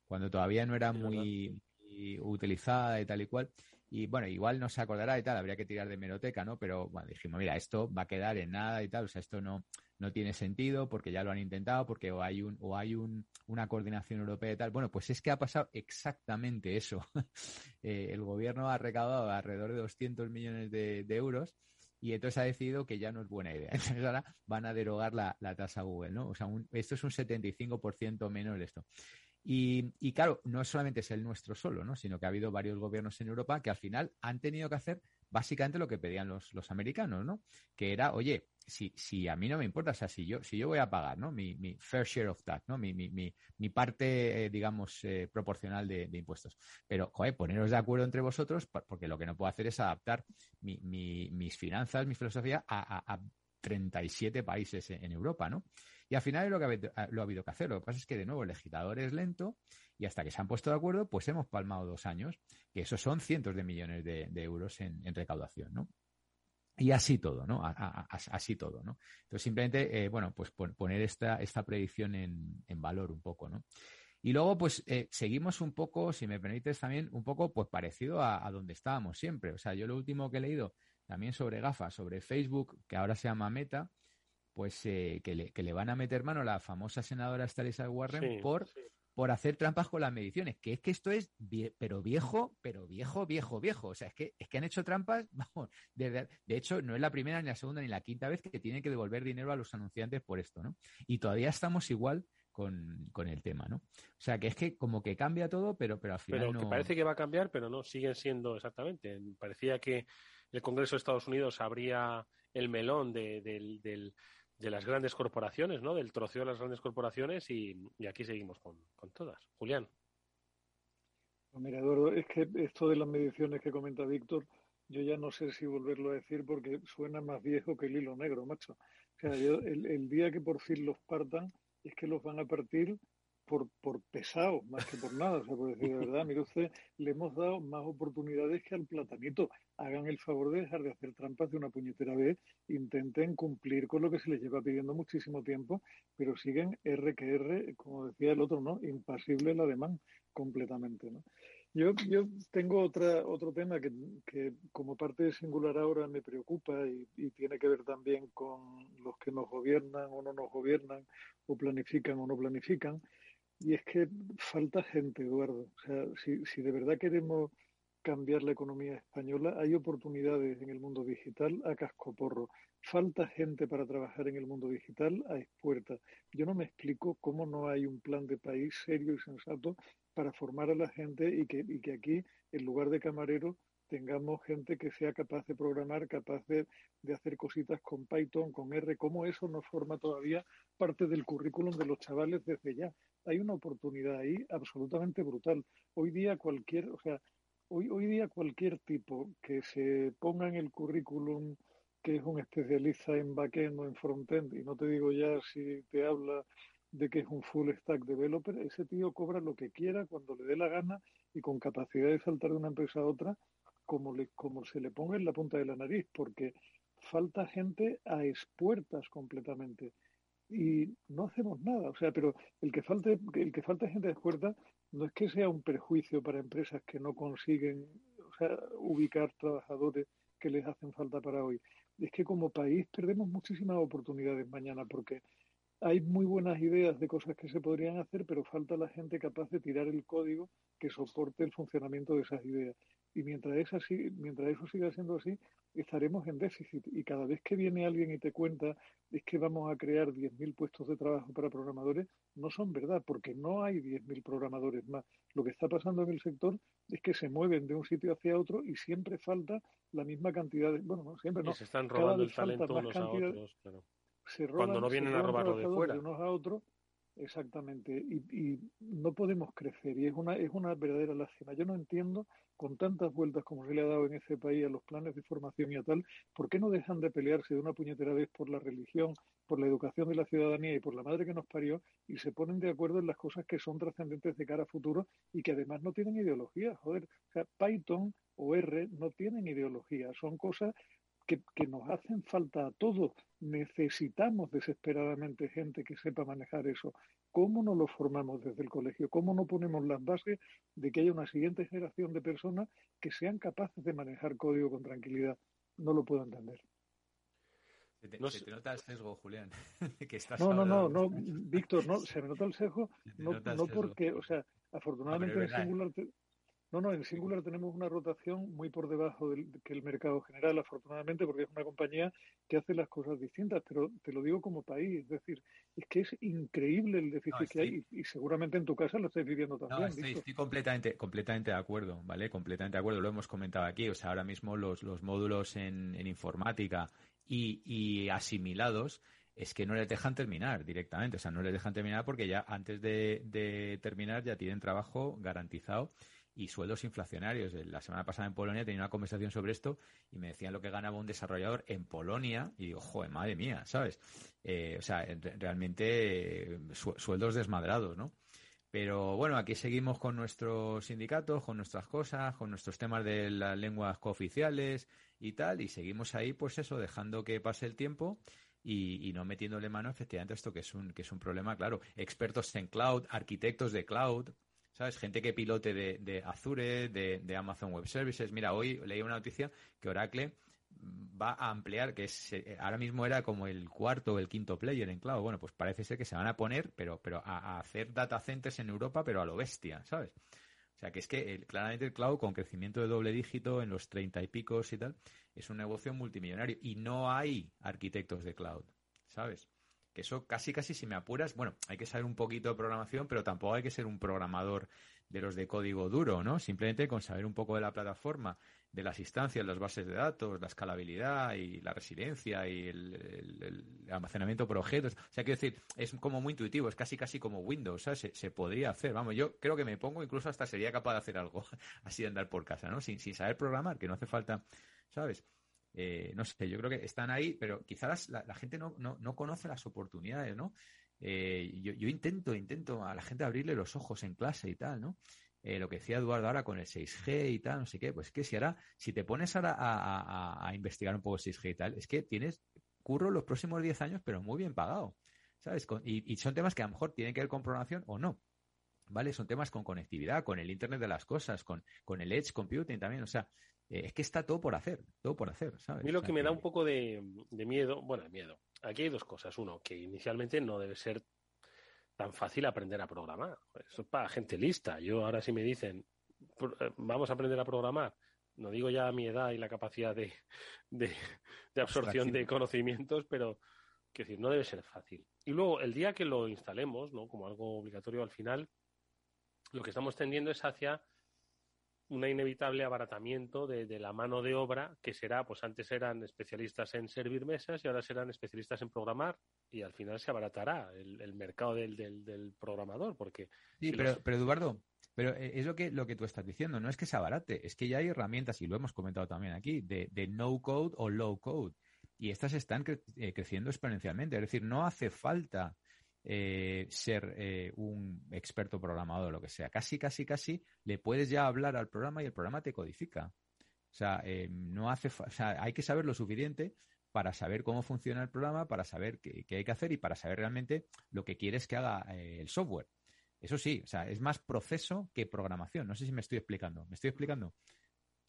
cuando todavía no era muy, muy utilizada y tal y cual. Y bueno, igual no se acordará y tal, habría que tirar de meroteca, ¿no? Pero bueno, dijimos, mira, esto va a quedar en nada y tal, o sea, esto no, no tiene sentido porque ya lo han intentado, porque o hay un, o hay un, una coordinación europea y tal. Bueno, pues es que ha pasado exactamente eso. Eh, el gobierno ha recaudado alrededor de 200 millones de, euros y entonces ha decidido que ya no es buena idea. Entonces ahora van a derogar la, la tasa Google, ¿no? O sea, un- esto es un 75% menos esto. Y, y claro, no solamente es el nuestro solo, ¿no? Sino que ha habido varios gobiernos en Europa que al final han tenido que hacer básicamente lo que pedían los, los americanos, ¿no? Que era, oye, si, si a mí no me importa, o sea, si yo, si yo voy a pagar, ¿no? Mi, mi fair share of tax, ¿no? Mi, mi, mi, mi parte, eh, digamos, eh, proporcional de, impuestos. Pero, joder, poneros de acuerdo entre vosotros, por- porque lo que no puedo hacer es adaptar mi, mi- mis finanzas, mi filosofía a, a- a 37 países en, Europa, ¿no? Y al final es lo que ha lo ha habido que hacer. Lo que pasa es que, de nuevo, el legislador es lento y hasta que se han puesto de acuerdo, pues hemos palmado dos años, que esos son cientos de millones de, de euros en, en recaudación, ¿no? Y así todo, ¿no? A- a- a- así todo, ¿no? Entonces, simplemente, eh, bueno, pues pon- poner esta, esta predicción en, en valor un poco, ¿no? Y luego, pues, eh, seguimos un poco, si me permites también, un poco, pues, parecido a, a donde estábamos siempre. O sea, yo lo último que he leído también sobre gafas, sobre Facebook, que ahora se llama Meta, pues eh, que, le, que le van a meter mano a la famosa senadora Elizabeth Warren Sí, por, sí. Por hacer trampas con las mediciones, que es que esto es, vie- pero viejo, pero viejo, viejo, viejo. O sea, es que, es que han hecho trampas, vamos, de, de hecho, no es la primera, ni la segunda, ni la quinta vez que tienen que devolver dinero a los anunciantes por esto, ¿no? Y todavía estamos igual con, con el tema, ¿no? O sea, que es que como que cambia todo, pero, pero al final Pero no... que parece que va a cambiar, pero no, siguen siendo exactamente. Parecía que el Congreso de Estados Unidos abría el melón de, del- del- de las grandes corporaciones, ¿no? Del troceo de las grandes corporaciones y, aquí seguimos con, con todas. Julián. Pues mira, es que esto de las mediciones que comenta Víctor, yo ya no sé si volverlo a decir porque suena más viejo que el hilo negro, macho. O sea, el día que por fin los partan, es que los van a partir por, por pesados, más que por nada. O sea, por decir de verdad, mire usted, le hemos dado más oportunidades que al platanito. Hagan el favor de dejar de hacer trampas de una puñetera vez, intenten cumplir con lo que se les lleva pidiendo muchísimo tiempo, pero siguen R que R, como decía el otro, ¿no? Impasible el ademán completamente, ¿no? Yo, yo tengo otra, otro tema que, que como parte de singular ahora me preocupa y, y tiene que ver también con los que nos gobiernan o no nos gobiernan, o planifican o no planifican, y es que falta gente, Eduardo. O sea, si, si de verdad queremos cambiar la economía española, hay oportunidades en el mundo digital a cascoporro. Falta gente para trabajar en el mundo digital a expuerta. Yo no me explico cómo no hay un plan de país serio y sensato para formar a la gente y que, y que aquí, en lugar de camareros, tengamos gente que sea capaz de programar, capaz de, de, hacer cositas con Python, con R, cómo eso no forma todavía parte del currículum de los chavales desde ya. Hay una oportunidad ahí absolutamente brutal. Hoy día cualquier, o sea, hoy, hoy día cualquier tipo que se ponga en el currículum que es un especialista en backend o en frontend, y no te digo ya si te habla de que es un full stack developer, ese tío cobra lo que quiera cuando le dé la gana y con capacidad de saltar de una empresa a otra como, le, como se le ponga en la punta de la nariz, porque falta gente a expuertas completamente y no hacemos nada. O sea, pero el que falte, el que falte gente a expuertas no es que sea un perjuicio para empresas que no consiguen o sea, ubicar trabajadores que les hacen falta para hoy. Es que como país perdemos muchísimas oportunidades mañana porque hay muy buenas ideas de cosas que se podrían hacer, pero falta la gente capaz de tirar el código que soporte el funcionamiento de esas ideas. Y mientras, es así, mientras eso siga siendo así, estaremos en déficit. Y cada vez que viene alguien y te cuenta es que vamos a crear 10.000 puestos de trabajo para programadores, no son verdad, porque no hay 10.000 programadores más. Lo que está pasando en el sector es que se mueven de un sitio hacia otro y siempre falta la misma cantidad de... Bueno, no, siempre no. se están robando el talento unos a otros, Se roban, Cuando no vienen a robarlo de fuera. De unos a otros Exactamente, y, y, no podemos crecer y es una, es una verdadera lástima. Yo no entiendo, con tantas vueltas como se le ha dado en ese país a los planes de formación y a tal, ¿por qué no dejan de pelearse de una puñetera vez por la religión, por la educación de la ciudadanía y por la madre que nos parió y se ponen de acuerdo en las cosas que son trascendentes de cara a futuro y que además no tienen ideología? Joder, o sea, Python o R no tienen ideología, son cosas que, que, nos hacen falta a todos. Necesitamos desesperadamente gente que sepa manejar eso. ¿Cómo no lo formamos desde el colegio? ¿Cómo no ponemos las bases de que haya una siguiente generación de personas que sean capaces de manejar código con tranquilidad? No lo puedo entender. Se te, no, se te nota el sesgo, Julián. que estás no, no, no, no, Víctor, no, se me nota el sesgo, no, no porque, o sea, afortunadamente en Singular no, no, en Singular tenemos una rotación muy por debajo del que el mercado general, afortunadamente, porque es una compañía que hace las cosas distintas, pero te lo digo como país, es decir, es que es increíble el déficit que hay y, seguramente en tu casa lo estáis viviendo también. No, estoy, estoy, completamente, completamente de acuerdo, ¿vale? Completamente de acuerdo, lo hemos comentado aquí, o sea, ahora mismo los, los módulos en, en informática y, y asimilados es que no les dejan terminar directamente, o sea, no les dejan terminar porque ya antes de, de terminar ya tienen trabajo garantizado y sueldos inflacionarios. La semana pasada en Polonia tenía una conversación sobre esto y me decían lo que ganaba un desarrollador en Polonia y digo, joder, madre mía, ¿sabes? Eh, o sea, realmente eh, sueldos desmadrados, ¿no? Pero bueno, aquí seguimos con nuestros sindicatos, con nuestras cosas, con nuestros temas de las lenguas cooficiales y tal, y seguimos ahí, pues eso, dejando que pase el tiempo y, y, no metiéndole mano efectivamente a esto que es un que es un problema claro expertos en cloud arquitectos de cloud ¿sabes? Gente que pilote de, Azure, de, Amazon Web Services. Mira, hoy leí una noticia que Oracle va a ampliar, que es, eh, ahora mismo era como el cuarto o el quinto player en cloud. Bueno, pues parece ser que se van a poner, pero, pero a, hacer data centers en Europa, pero a lo bestia, ¿sabes? O sea, que es que claramente el cloud, con crecimiento de doble dígito en los treinta y picos y tal, es un negocio multimillonario. Y no hay arquitectos de cloud, ¿sabes? Que eso casi casi si me apuras, bueno, hay que saber un poquito de programación, pero tampoco hay que ser un programador de los de código duro, ¿no? Simplemente con saber un poco de la plataforma, de las instancias, las bases de datos, la escalabilidad y la resiliencia y el, almacenamiento por objetos. O sea, quiero decir, es como muy intuitivo, es casi casi como Windows, ¿sabes? Se, se, podría hacer. Vamos, yo creo que me pongo, incluso hasta sería capaz de hacer algo así de andar por casa, ¿no? Sin, sin saber programar, que no hace falta, ¿sabes? Eh, no sé, yo creo que están ahí, pero quizás la, gente no, no, no, conoce las oportunidades, ¿no? Eh, yo, yo, intento, intento a la gente abrirle los ojos en clase y tal, ¿no? Eh, lo que decía Eduardo ahora con el 6G y tal, no sé qué, pues que si ahora, si te pones ahora a, a, investigar un poco el 6G y tal, es que tienes curro los próximos 10 años, pero muy bien pagado, ¿sabes? y, y, son temas que a lo mejor tienen que ver con programación o no, ¿vale? Son temas con conectividad, con el Internet de las cosas, con, con el Edge Computing también, o sea, eh, es que está todo por hacer, todo por hacer, ¿sabes? A mí lo que me da un poco de, miedo, bueno, de miedo. Aquí hay dos cosas. Uno, que inicialmente no debe ser tan fácil aprender a programar. Eso es para gente lista. Yo ahora si me dicen, eh, vamos a aprender a programar, no digo ya mi edad y la capacidad de, de, absorción de conocimientos, pero quiero decir, no debe ser fácil. Y luego, el día que lo instalemos, ¿no? Como algo obligatorio al final, lo que estamos tendiendo es hacia un inevitable abaratamiento de, de, la mano de obra que será, pues antes eran especialistas en servir mesas y ahora serán especialistas en programar y al final se abaratará el, el mercado del, del, del, programador porque... Sí, si pero, los... pero Eduardo, pero eh, es lo que, lo que tú estás diciendo, no es que se abarate, es que ya hay herramientas, y lo hemos comentado también aquí, de, de no code o low code. Y estas están cre eh, creciendo exponencialmente. Es decir, no hace falta eh, ser eh, un experto programador o lo que sea. Casi, casi, casi le puedes ya hablar al programa y el programa te codifica. O sea, eh, no hace, o sea, hay que saber lo suficiente para saber cómo funciona el programa, para saber qué, qué hay que hacer y para saber realmente lo que quieres que haga el software. Eso sí, o sea, es más proceso que programación. No sé si me estoy explicando. ¿Me estoy explicando?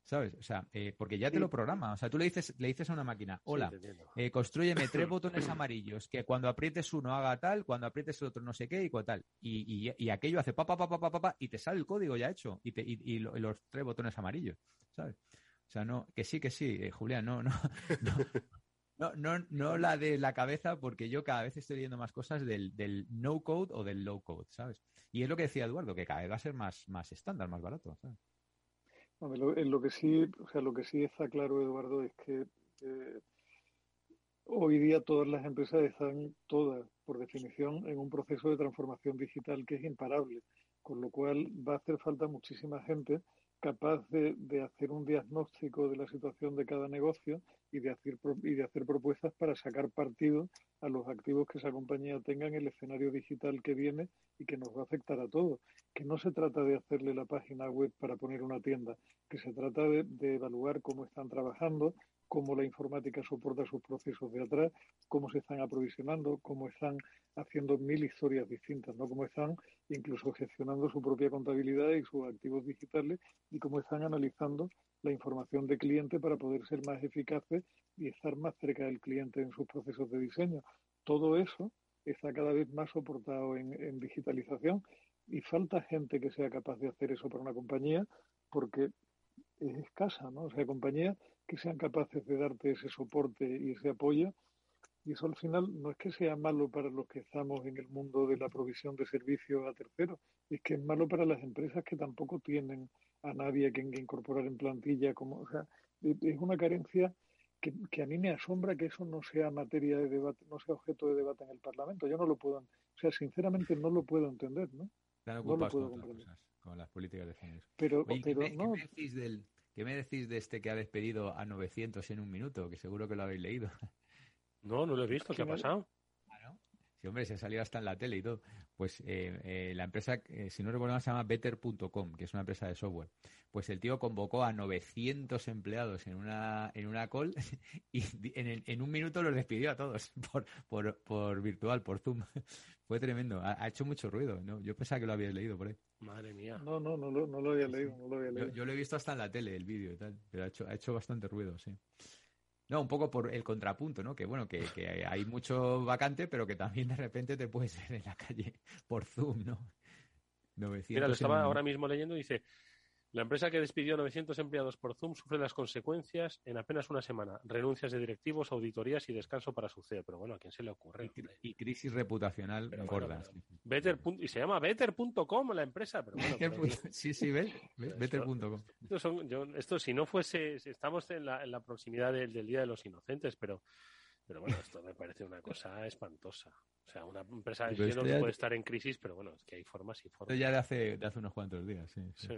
¿Sabes? O sea, eh, porque ya te Sí. lo programa. O sea, tú le dices, le dices a una máquina, hola, entiendo. eh, construyeme tres botones amarillos, que cuando aprietes uno haga tal, cuando aprietes el otro no sé qué y tal. Y, y- y aquello hace pa, pa, pa, pa, pa, pa, pa, y te sale el código ya hecho y, te, y los tres botones amarillos, ¿sabes? O sea, no, que sí, que sí, eh, Julián, no, no, no, no, no, no la de la cabeza, porque yo cada vez estoy leyendo más cosas del, del no code o del low code, ¿sabes? Y es lo que decía Eduardo, que cada vez va a ser más, más estándar, más barato, ¿sabes? Lo, en lo que sí, o sea, lo que sí está claro, Eduardo, es que eh, hoy día todas las empresas están todas, por definición, en un proceso de transformación digital que es imparable, con lo cual va a hacer falta muchísima gente capaz de, de hacer un diagnóstico de la situación de cada negocio y de hacer y de hacer propuestas para sacar partido a los activos que esa compañía tenga en el escenario digital que viene y que nos va a afectar a todos. Que no se trata de hacerle la página web para poner una tienda, que se trata de evaluar cómo están trabajando, cómo la informática soporta sus procesos de atrás, cómo se están aprovisionando, cómo están haciendo mil historias distintas, ¿no? Cómo están incluso gestionando su propia contabilidad y sus activos digitales y cómo están analizando la información de cliente para poder ser más eficaces y estar más cerca del cliente en sus procesos de diseño. Todo eso está cada vez más soportado en, en digitalización y falta gente que sea capaz de hacer eso para una compañía porque es escasa, ¿no? O sea, compañías que sean capaces de darte ese soporte y ese apoyo. Y eso al final no es que sea malo para los que estamos en el mundo de la provisión de servicios a terceros, es que es malo para las empresas que tampoco tienen a nadie a quien incorporar en plantilla. Como, o sea, es es una carencia que, que a mí me asombra que eso no sea materia de debate, no sea objeto de debate en el Parlamento. Yo no lo puedo, o sea, sinceramente no lo puedo entender, ¿no? No lo puedo con comprender. cosas, con las políticas de género. Pero, Oye, ¿qué, pero me, qué no, me decís del, ¿qué me decís de este que ha despedido a 900 en un minuto? Que seguro que lo habéis leído. No, no lo he visto. ¿Qué ha pasado? Sí, hombre, se ha salido hasta en la tele y todo. Pues eh, eh, la empresa, eh, si no recuerdo mal, se llama Better.com, que es una empresa de software. Pues el tío convocó a 900 empleados en una, en una call y en, el- en un minuto los despidió a todos por, por, por virtual, por Zoom. Fue tremendo. Ha, ha hecho mucho ruido. ¿no? Yo pensaba que lo habíais leído por ahí. Madre mía. no, no, no lo, no lo había leído, no lo había Yo, leído. yo lo he visto hasta en la tele, el vídeo y tal, pero ha hecho, ha hecho bastante ruido, sí. No, un poco por el contrapunto, ¿no? Que bueno, que, que hay mucho vacante, pero que también de repente te puedes ver en la calle por Zoom, ¿no? 900 Mira, lo estaba ahora mismo leyendo y dice, la empresa que despidió 900 empleados por Zoom sufre las consecuencias en apenas una semana. Renuncias de directivos, auditorías y descanso para su CEO. Pero bueno, ¿a quién se le ocurre? y, y crisis reputacional Pero bueno, gorda. pero- Better. Y se llama Better.com la empresa. Pero bueno, pero- sí, sí. Esto- Better.com. Esto, si no fuese, estamos en la, en la proximidad del, del Día de los Inocentes, pero, pero bueno, esto me parece una cosa espantosa. O sea, una empresa que ya- puede estar en crisis, pero bueno, es que hay formas y Esto formas. ya de hace, de hace unos cuantos días, sí. sí, Sí.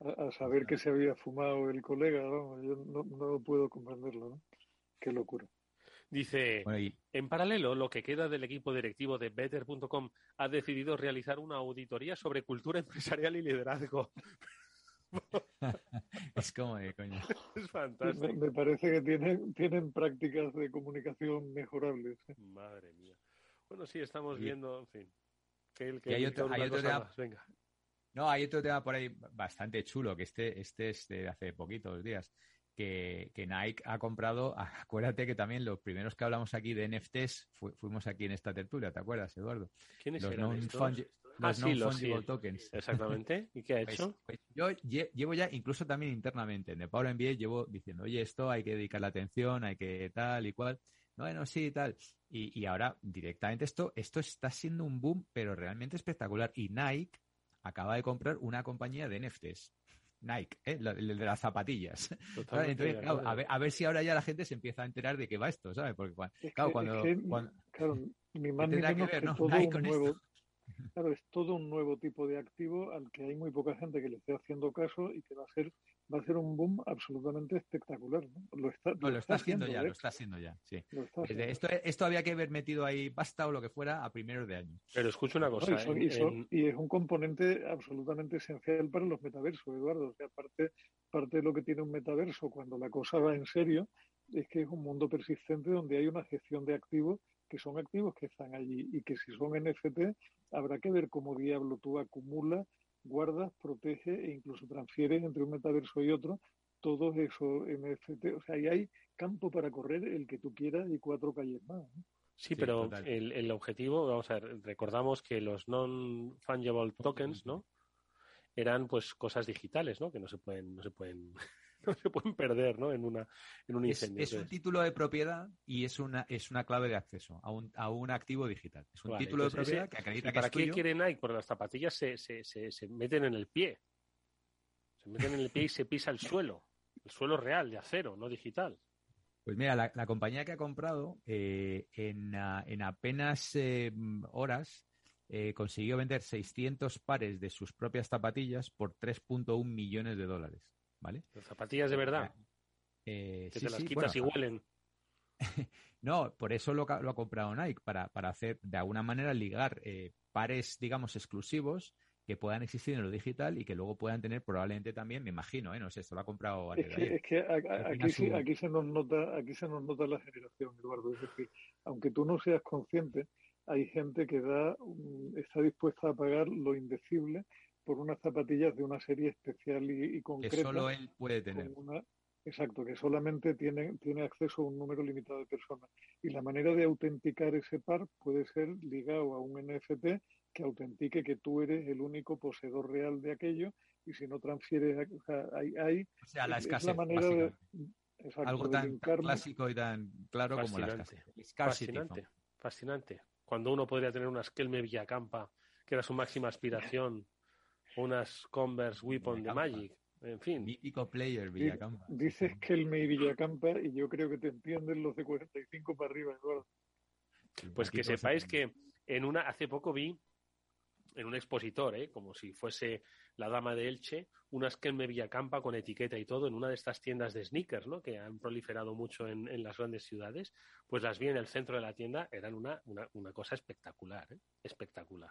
A, a saber que se había fumado el colega, vamos, yo no, no puedo comprenderlo, ¿no? Qué locura. Dice, Bueno, y, en paralelo, lo que queda del equipo directivo de Better.com ha decidido realizar una auditoría sobre cultura empresarial y liderazgo. es como de coño. es fantástico. me parece que tienen, tienen prácticas de comunicación mejorables. ¿eh? Madre mía. Bueno, sí, estamos Y- viendo, en fin. Que el que Y hay otro- hay otro cosa tema- más. Venga. No, hay otro tema por ahí bastante chulo, que este, este es de hace poquitos días, que, que Nike ha comprado, acuérdate que también los primeros que hablamos aquí de NFTs fu- fuimos aquí en esta tertulia, ¿te acuerdas, Eduardo? ¿Quiénes Los eran estos? non-fungi- Ah, los sí, los tokens. Exactamente. ¿Y qué ha Pues- hecho? pues yo lle- llevo ya, incluso también internamente, en The Power MBA llevo diciendo, oye, esto hay que dedicarle atención, hay que tal y cual. Bueno, sí, tal. Y, y ahora directamente esto, esto está siendo un boom, pero realmente espectacular. Y Nike acaba de comprar una compañía de NFTs. Nike, ¿eh? El de las zapatillas. Totalmente Entonces, claro, a, ver, a ver si ahora ya la gente se empieza a enterar de qué va esto, ¿sabes? Porque cua- Es claro, que- cuando, es que, cuando- claro, más tendrá que ver, ¿no? Nike con nuevo, esto. Claro, es todo un nuevo tipo de activo al que hay muy poca gente que le esté haciendo caso y que va a ser va a ser un boom absolutamente espectacular. ¿no? Lo está, No, lo está haciendo ya, ¿eh? lo está haciendo ya, sí. Lo está Desde haciendo. Esto, esto había que haber metido ahí pasta o lo que fuera a primeros de año. Pero escucho una No, cosa. y, son- en- y son- en- y es un componente absolutamente esencial para los metaversos, Eduardo. O sea, parte, parte de lo que tiene un metaverso cuando la cosa va en serio es que es un mundo persistente donde hay una gestión de activos que son activos que están allí y que si son NFT habrá que ver cómo diablo tú acumulas, guardas, proteges e incluso transfieres entre un metaverso y otro todos esos NFT. O sea, ahí hay campo para correr el que tú quieras y cuatro calles más. ¿no? Sí, Sí, pero el, el objetivo, vamos a ver, recordamos que los non-fungible tokens, ¿no? Eran pues cosas digitales, ¿no? Que no se pueden, no se pueden, no se pueden perder, ¿no? En una, en un incendio. es un título de propiedad y es una, es una clave de acceso a un, a un activo digital. Es un Vale, título de ese- propiedad que acredita ¿y que para es qué tuyo. quiere Nike? Porque las zapatillas se, se, se, se meten en el pie. Se meten en el pie y se pisa el suelo. El suelo real, de acero, no digital. Pues mira, la, la compañía que ha comprado eh, en, ah, en apenas eh, horas eh, consiguió vender 600 pares de sus propias zapatillas por 3.1 millones de dólares. ¿Vale? Las zapatillas de verdad, Eh, que sí, te las sí, quitas bueno, y huelen. No, por eso lo, ha comprado Nike, para, para hacer de alguna manera ligar eh, pares, digamos, exclusivos que puedan existir en lo digital y que luego puedan tener probablemente también, me imagino, ¿eh? no sé, esto lo ha comprado Es que, es que a- a- Al aquí, su- aquí se nos nota, aquí se nos nota la generación, Eduardo. Es decir, aunque tú no seas consciente, hay gente que da, un- está dispuesta a pagar lo indecible por unas zapatillas de una serie especial y, y que concreta. solo él puede tener. una- exacto, que solamente tiene, tiene acceso a un número limitado de personas. Y la manera de autenticar ese par puede ser ligado a un NFT que autentique que tú eres el único poseedor real de aquello y si no transfieres, o sea, hay, hay O sea, la es- es escasez, la manera de, exacto, Algo de tan, clásico y tan claro como la escasez. Fascinante, fascinante. Cuando uno podría tener unas Kelme Villacampa, que era su máxima aspiración, unas Converse Weapon de. Magic, en fin. Mítico player, Villacampa. Dices Kelme y Villacampa y yo creo que te entienden los de 45 para arriba, Eduardo. Pues que sepáis que en una, hace poco vi en un expositor, ¿eh? como si fuese la dama de Elche, unas Kelme Villacampa con etiqueta y todo en una de estas tiendas de sneakers, ¿no? que han proliferado mucho en, en las grandes ciudades, pues las vi en el centro de la tienda, eran una, una, una cosa espectacular, ¿eh? espectacular.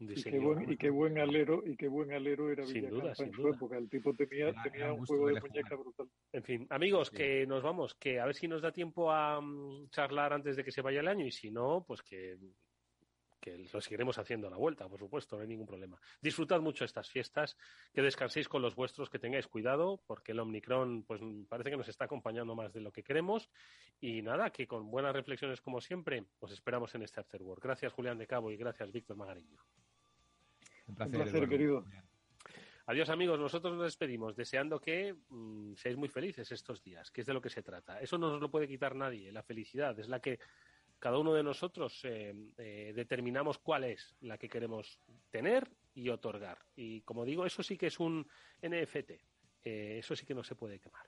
Un Y qué, buen, y qué buen alero, y qué buen alero era Sin duda, sin en su duda. época. El tipo tenía, Era- tenía era un juego de muñeca brutal. En fin, amigos, Sí. que nos vamos, que a ver si nos da tiempo a mm, charlar antes de que se vaya el año y si no, pues que, que lo seguiremos haciendo a la vuelta, por supuesto, no hay ningún problema. Disfrutad mucho estas fiestas, que descanséis con los vuestros, que tengáis cuidado, porque el Omicron pues parece que nos está acompañando más de lo que queremos y nada, que con buenas reflexiones como siempre, os esperamos en este After Work. Gracias Julián de Cabo y gracias Víctor Magariño. Un placer, querido. Adiós amigos, nosotros nos despedimos deseando que mm, seáis muy felices estos días, que es de lo que se trata. Eso no nos lo puede quitar nadie, la felicidad es la que cada uno de nosotros eh, eh, determinamos cuál es la que queremos tener y otorgar. Y como digo, eso sí que es un NFT, eh, eso sí que no se puede quemar.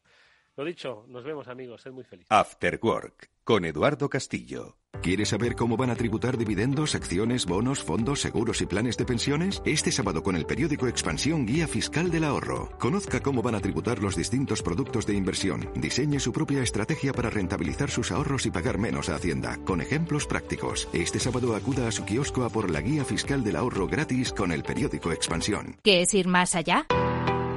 Lo dicho, nos vemos amigos, sed muy felices. After Work con Eduardo Castillo. ¿Quieres saber cómo van a tributar dividendos, acciones, bonos, fondos, seguros y planes de pensiones? Este sábado con el periódico Expansión Guía Fiscal del Ahorro. Conozca cómo van a tributar los distintos productos de inversión. Diseñe su propia estrategia para rentabilizar sus ahorros y pagar menos a Hacienda, con ejemplos prácticos. Este sábado acuda a su kiosco a por la Guía Fiscal del Ahorro gratis con el periódico Expansión. ¿Qué es ir más allá?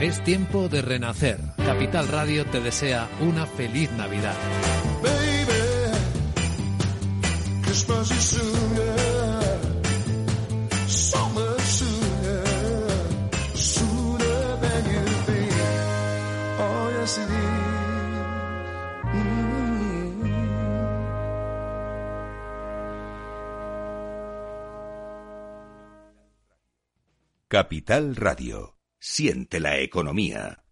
Es tiempo de renacer. Capital Radio te desea una feliz Navidad. Oh, yes, it is. Mm. Capital Radio. Siente la economía.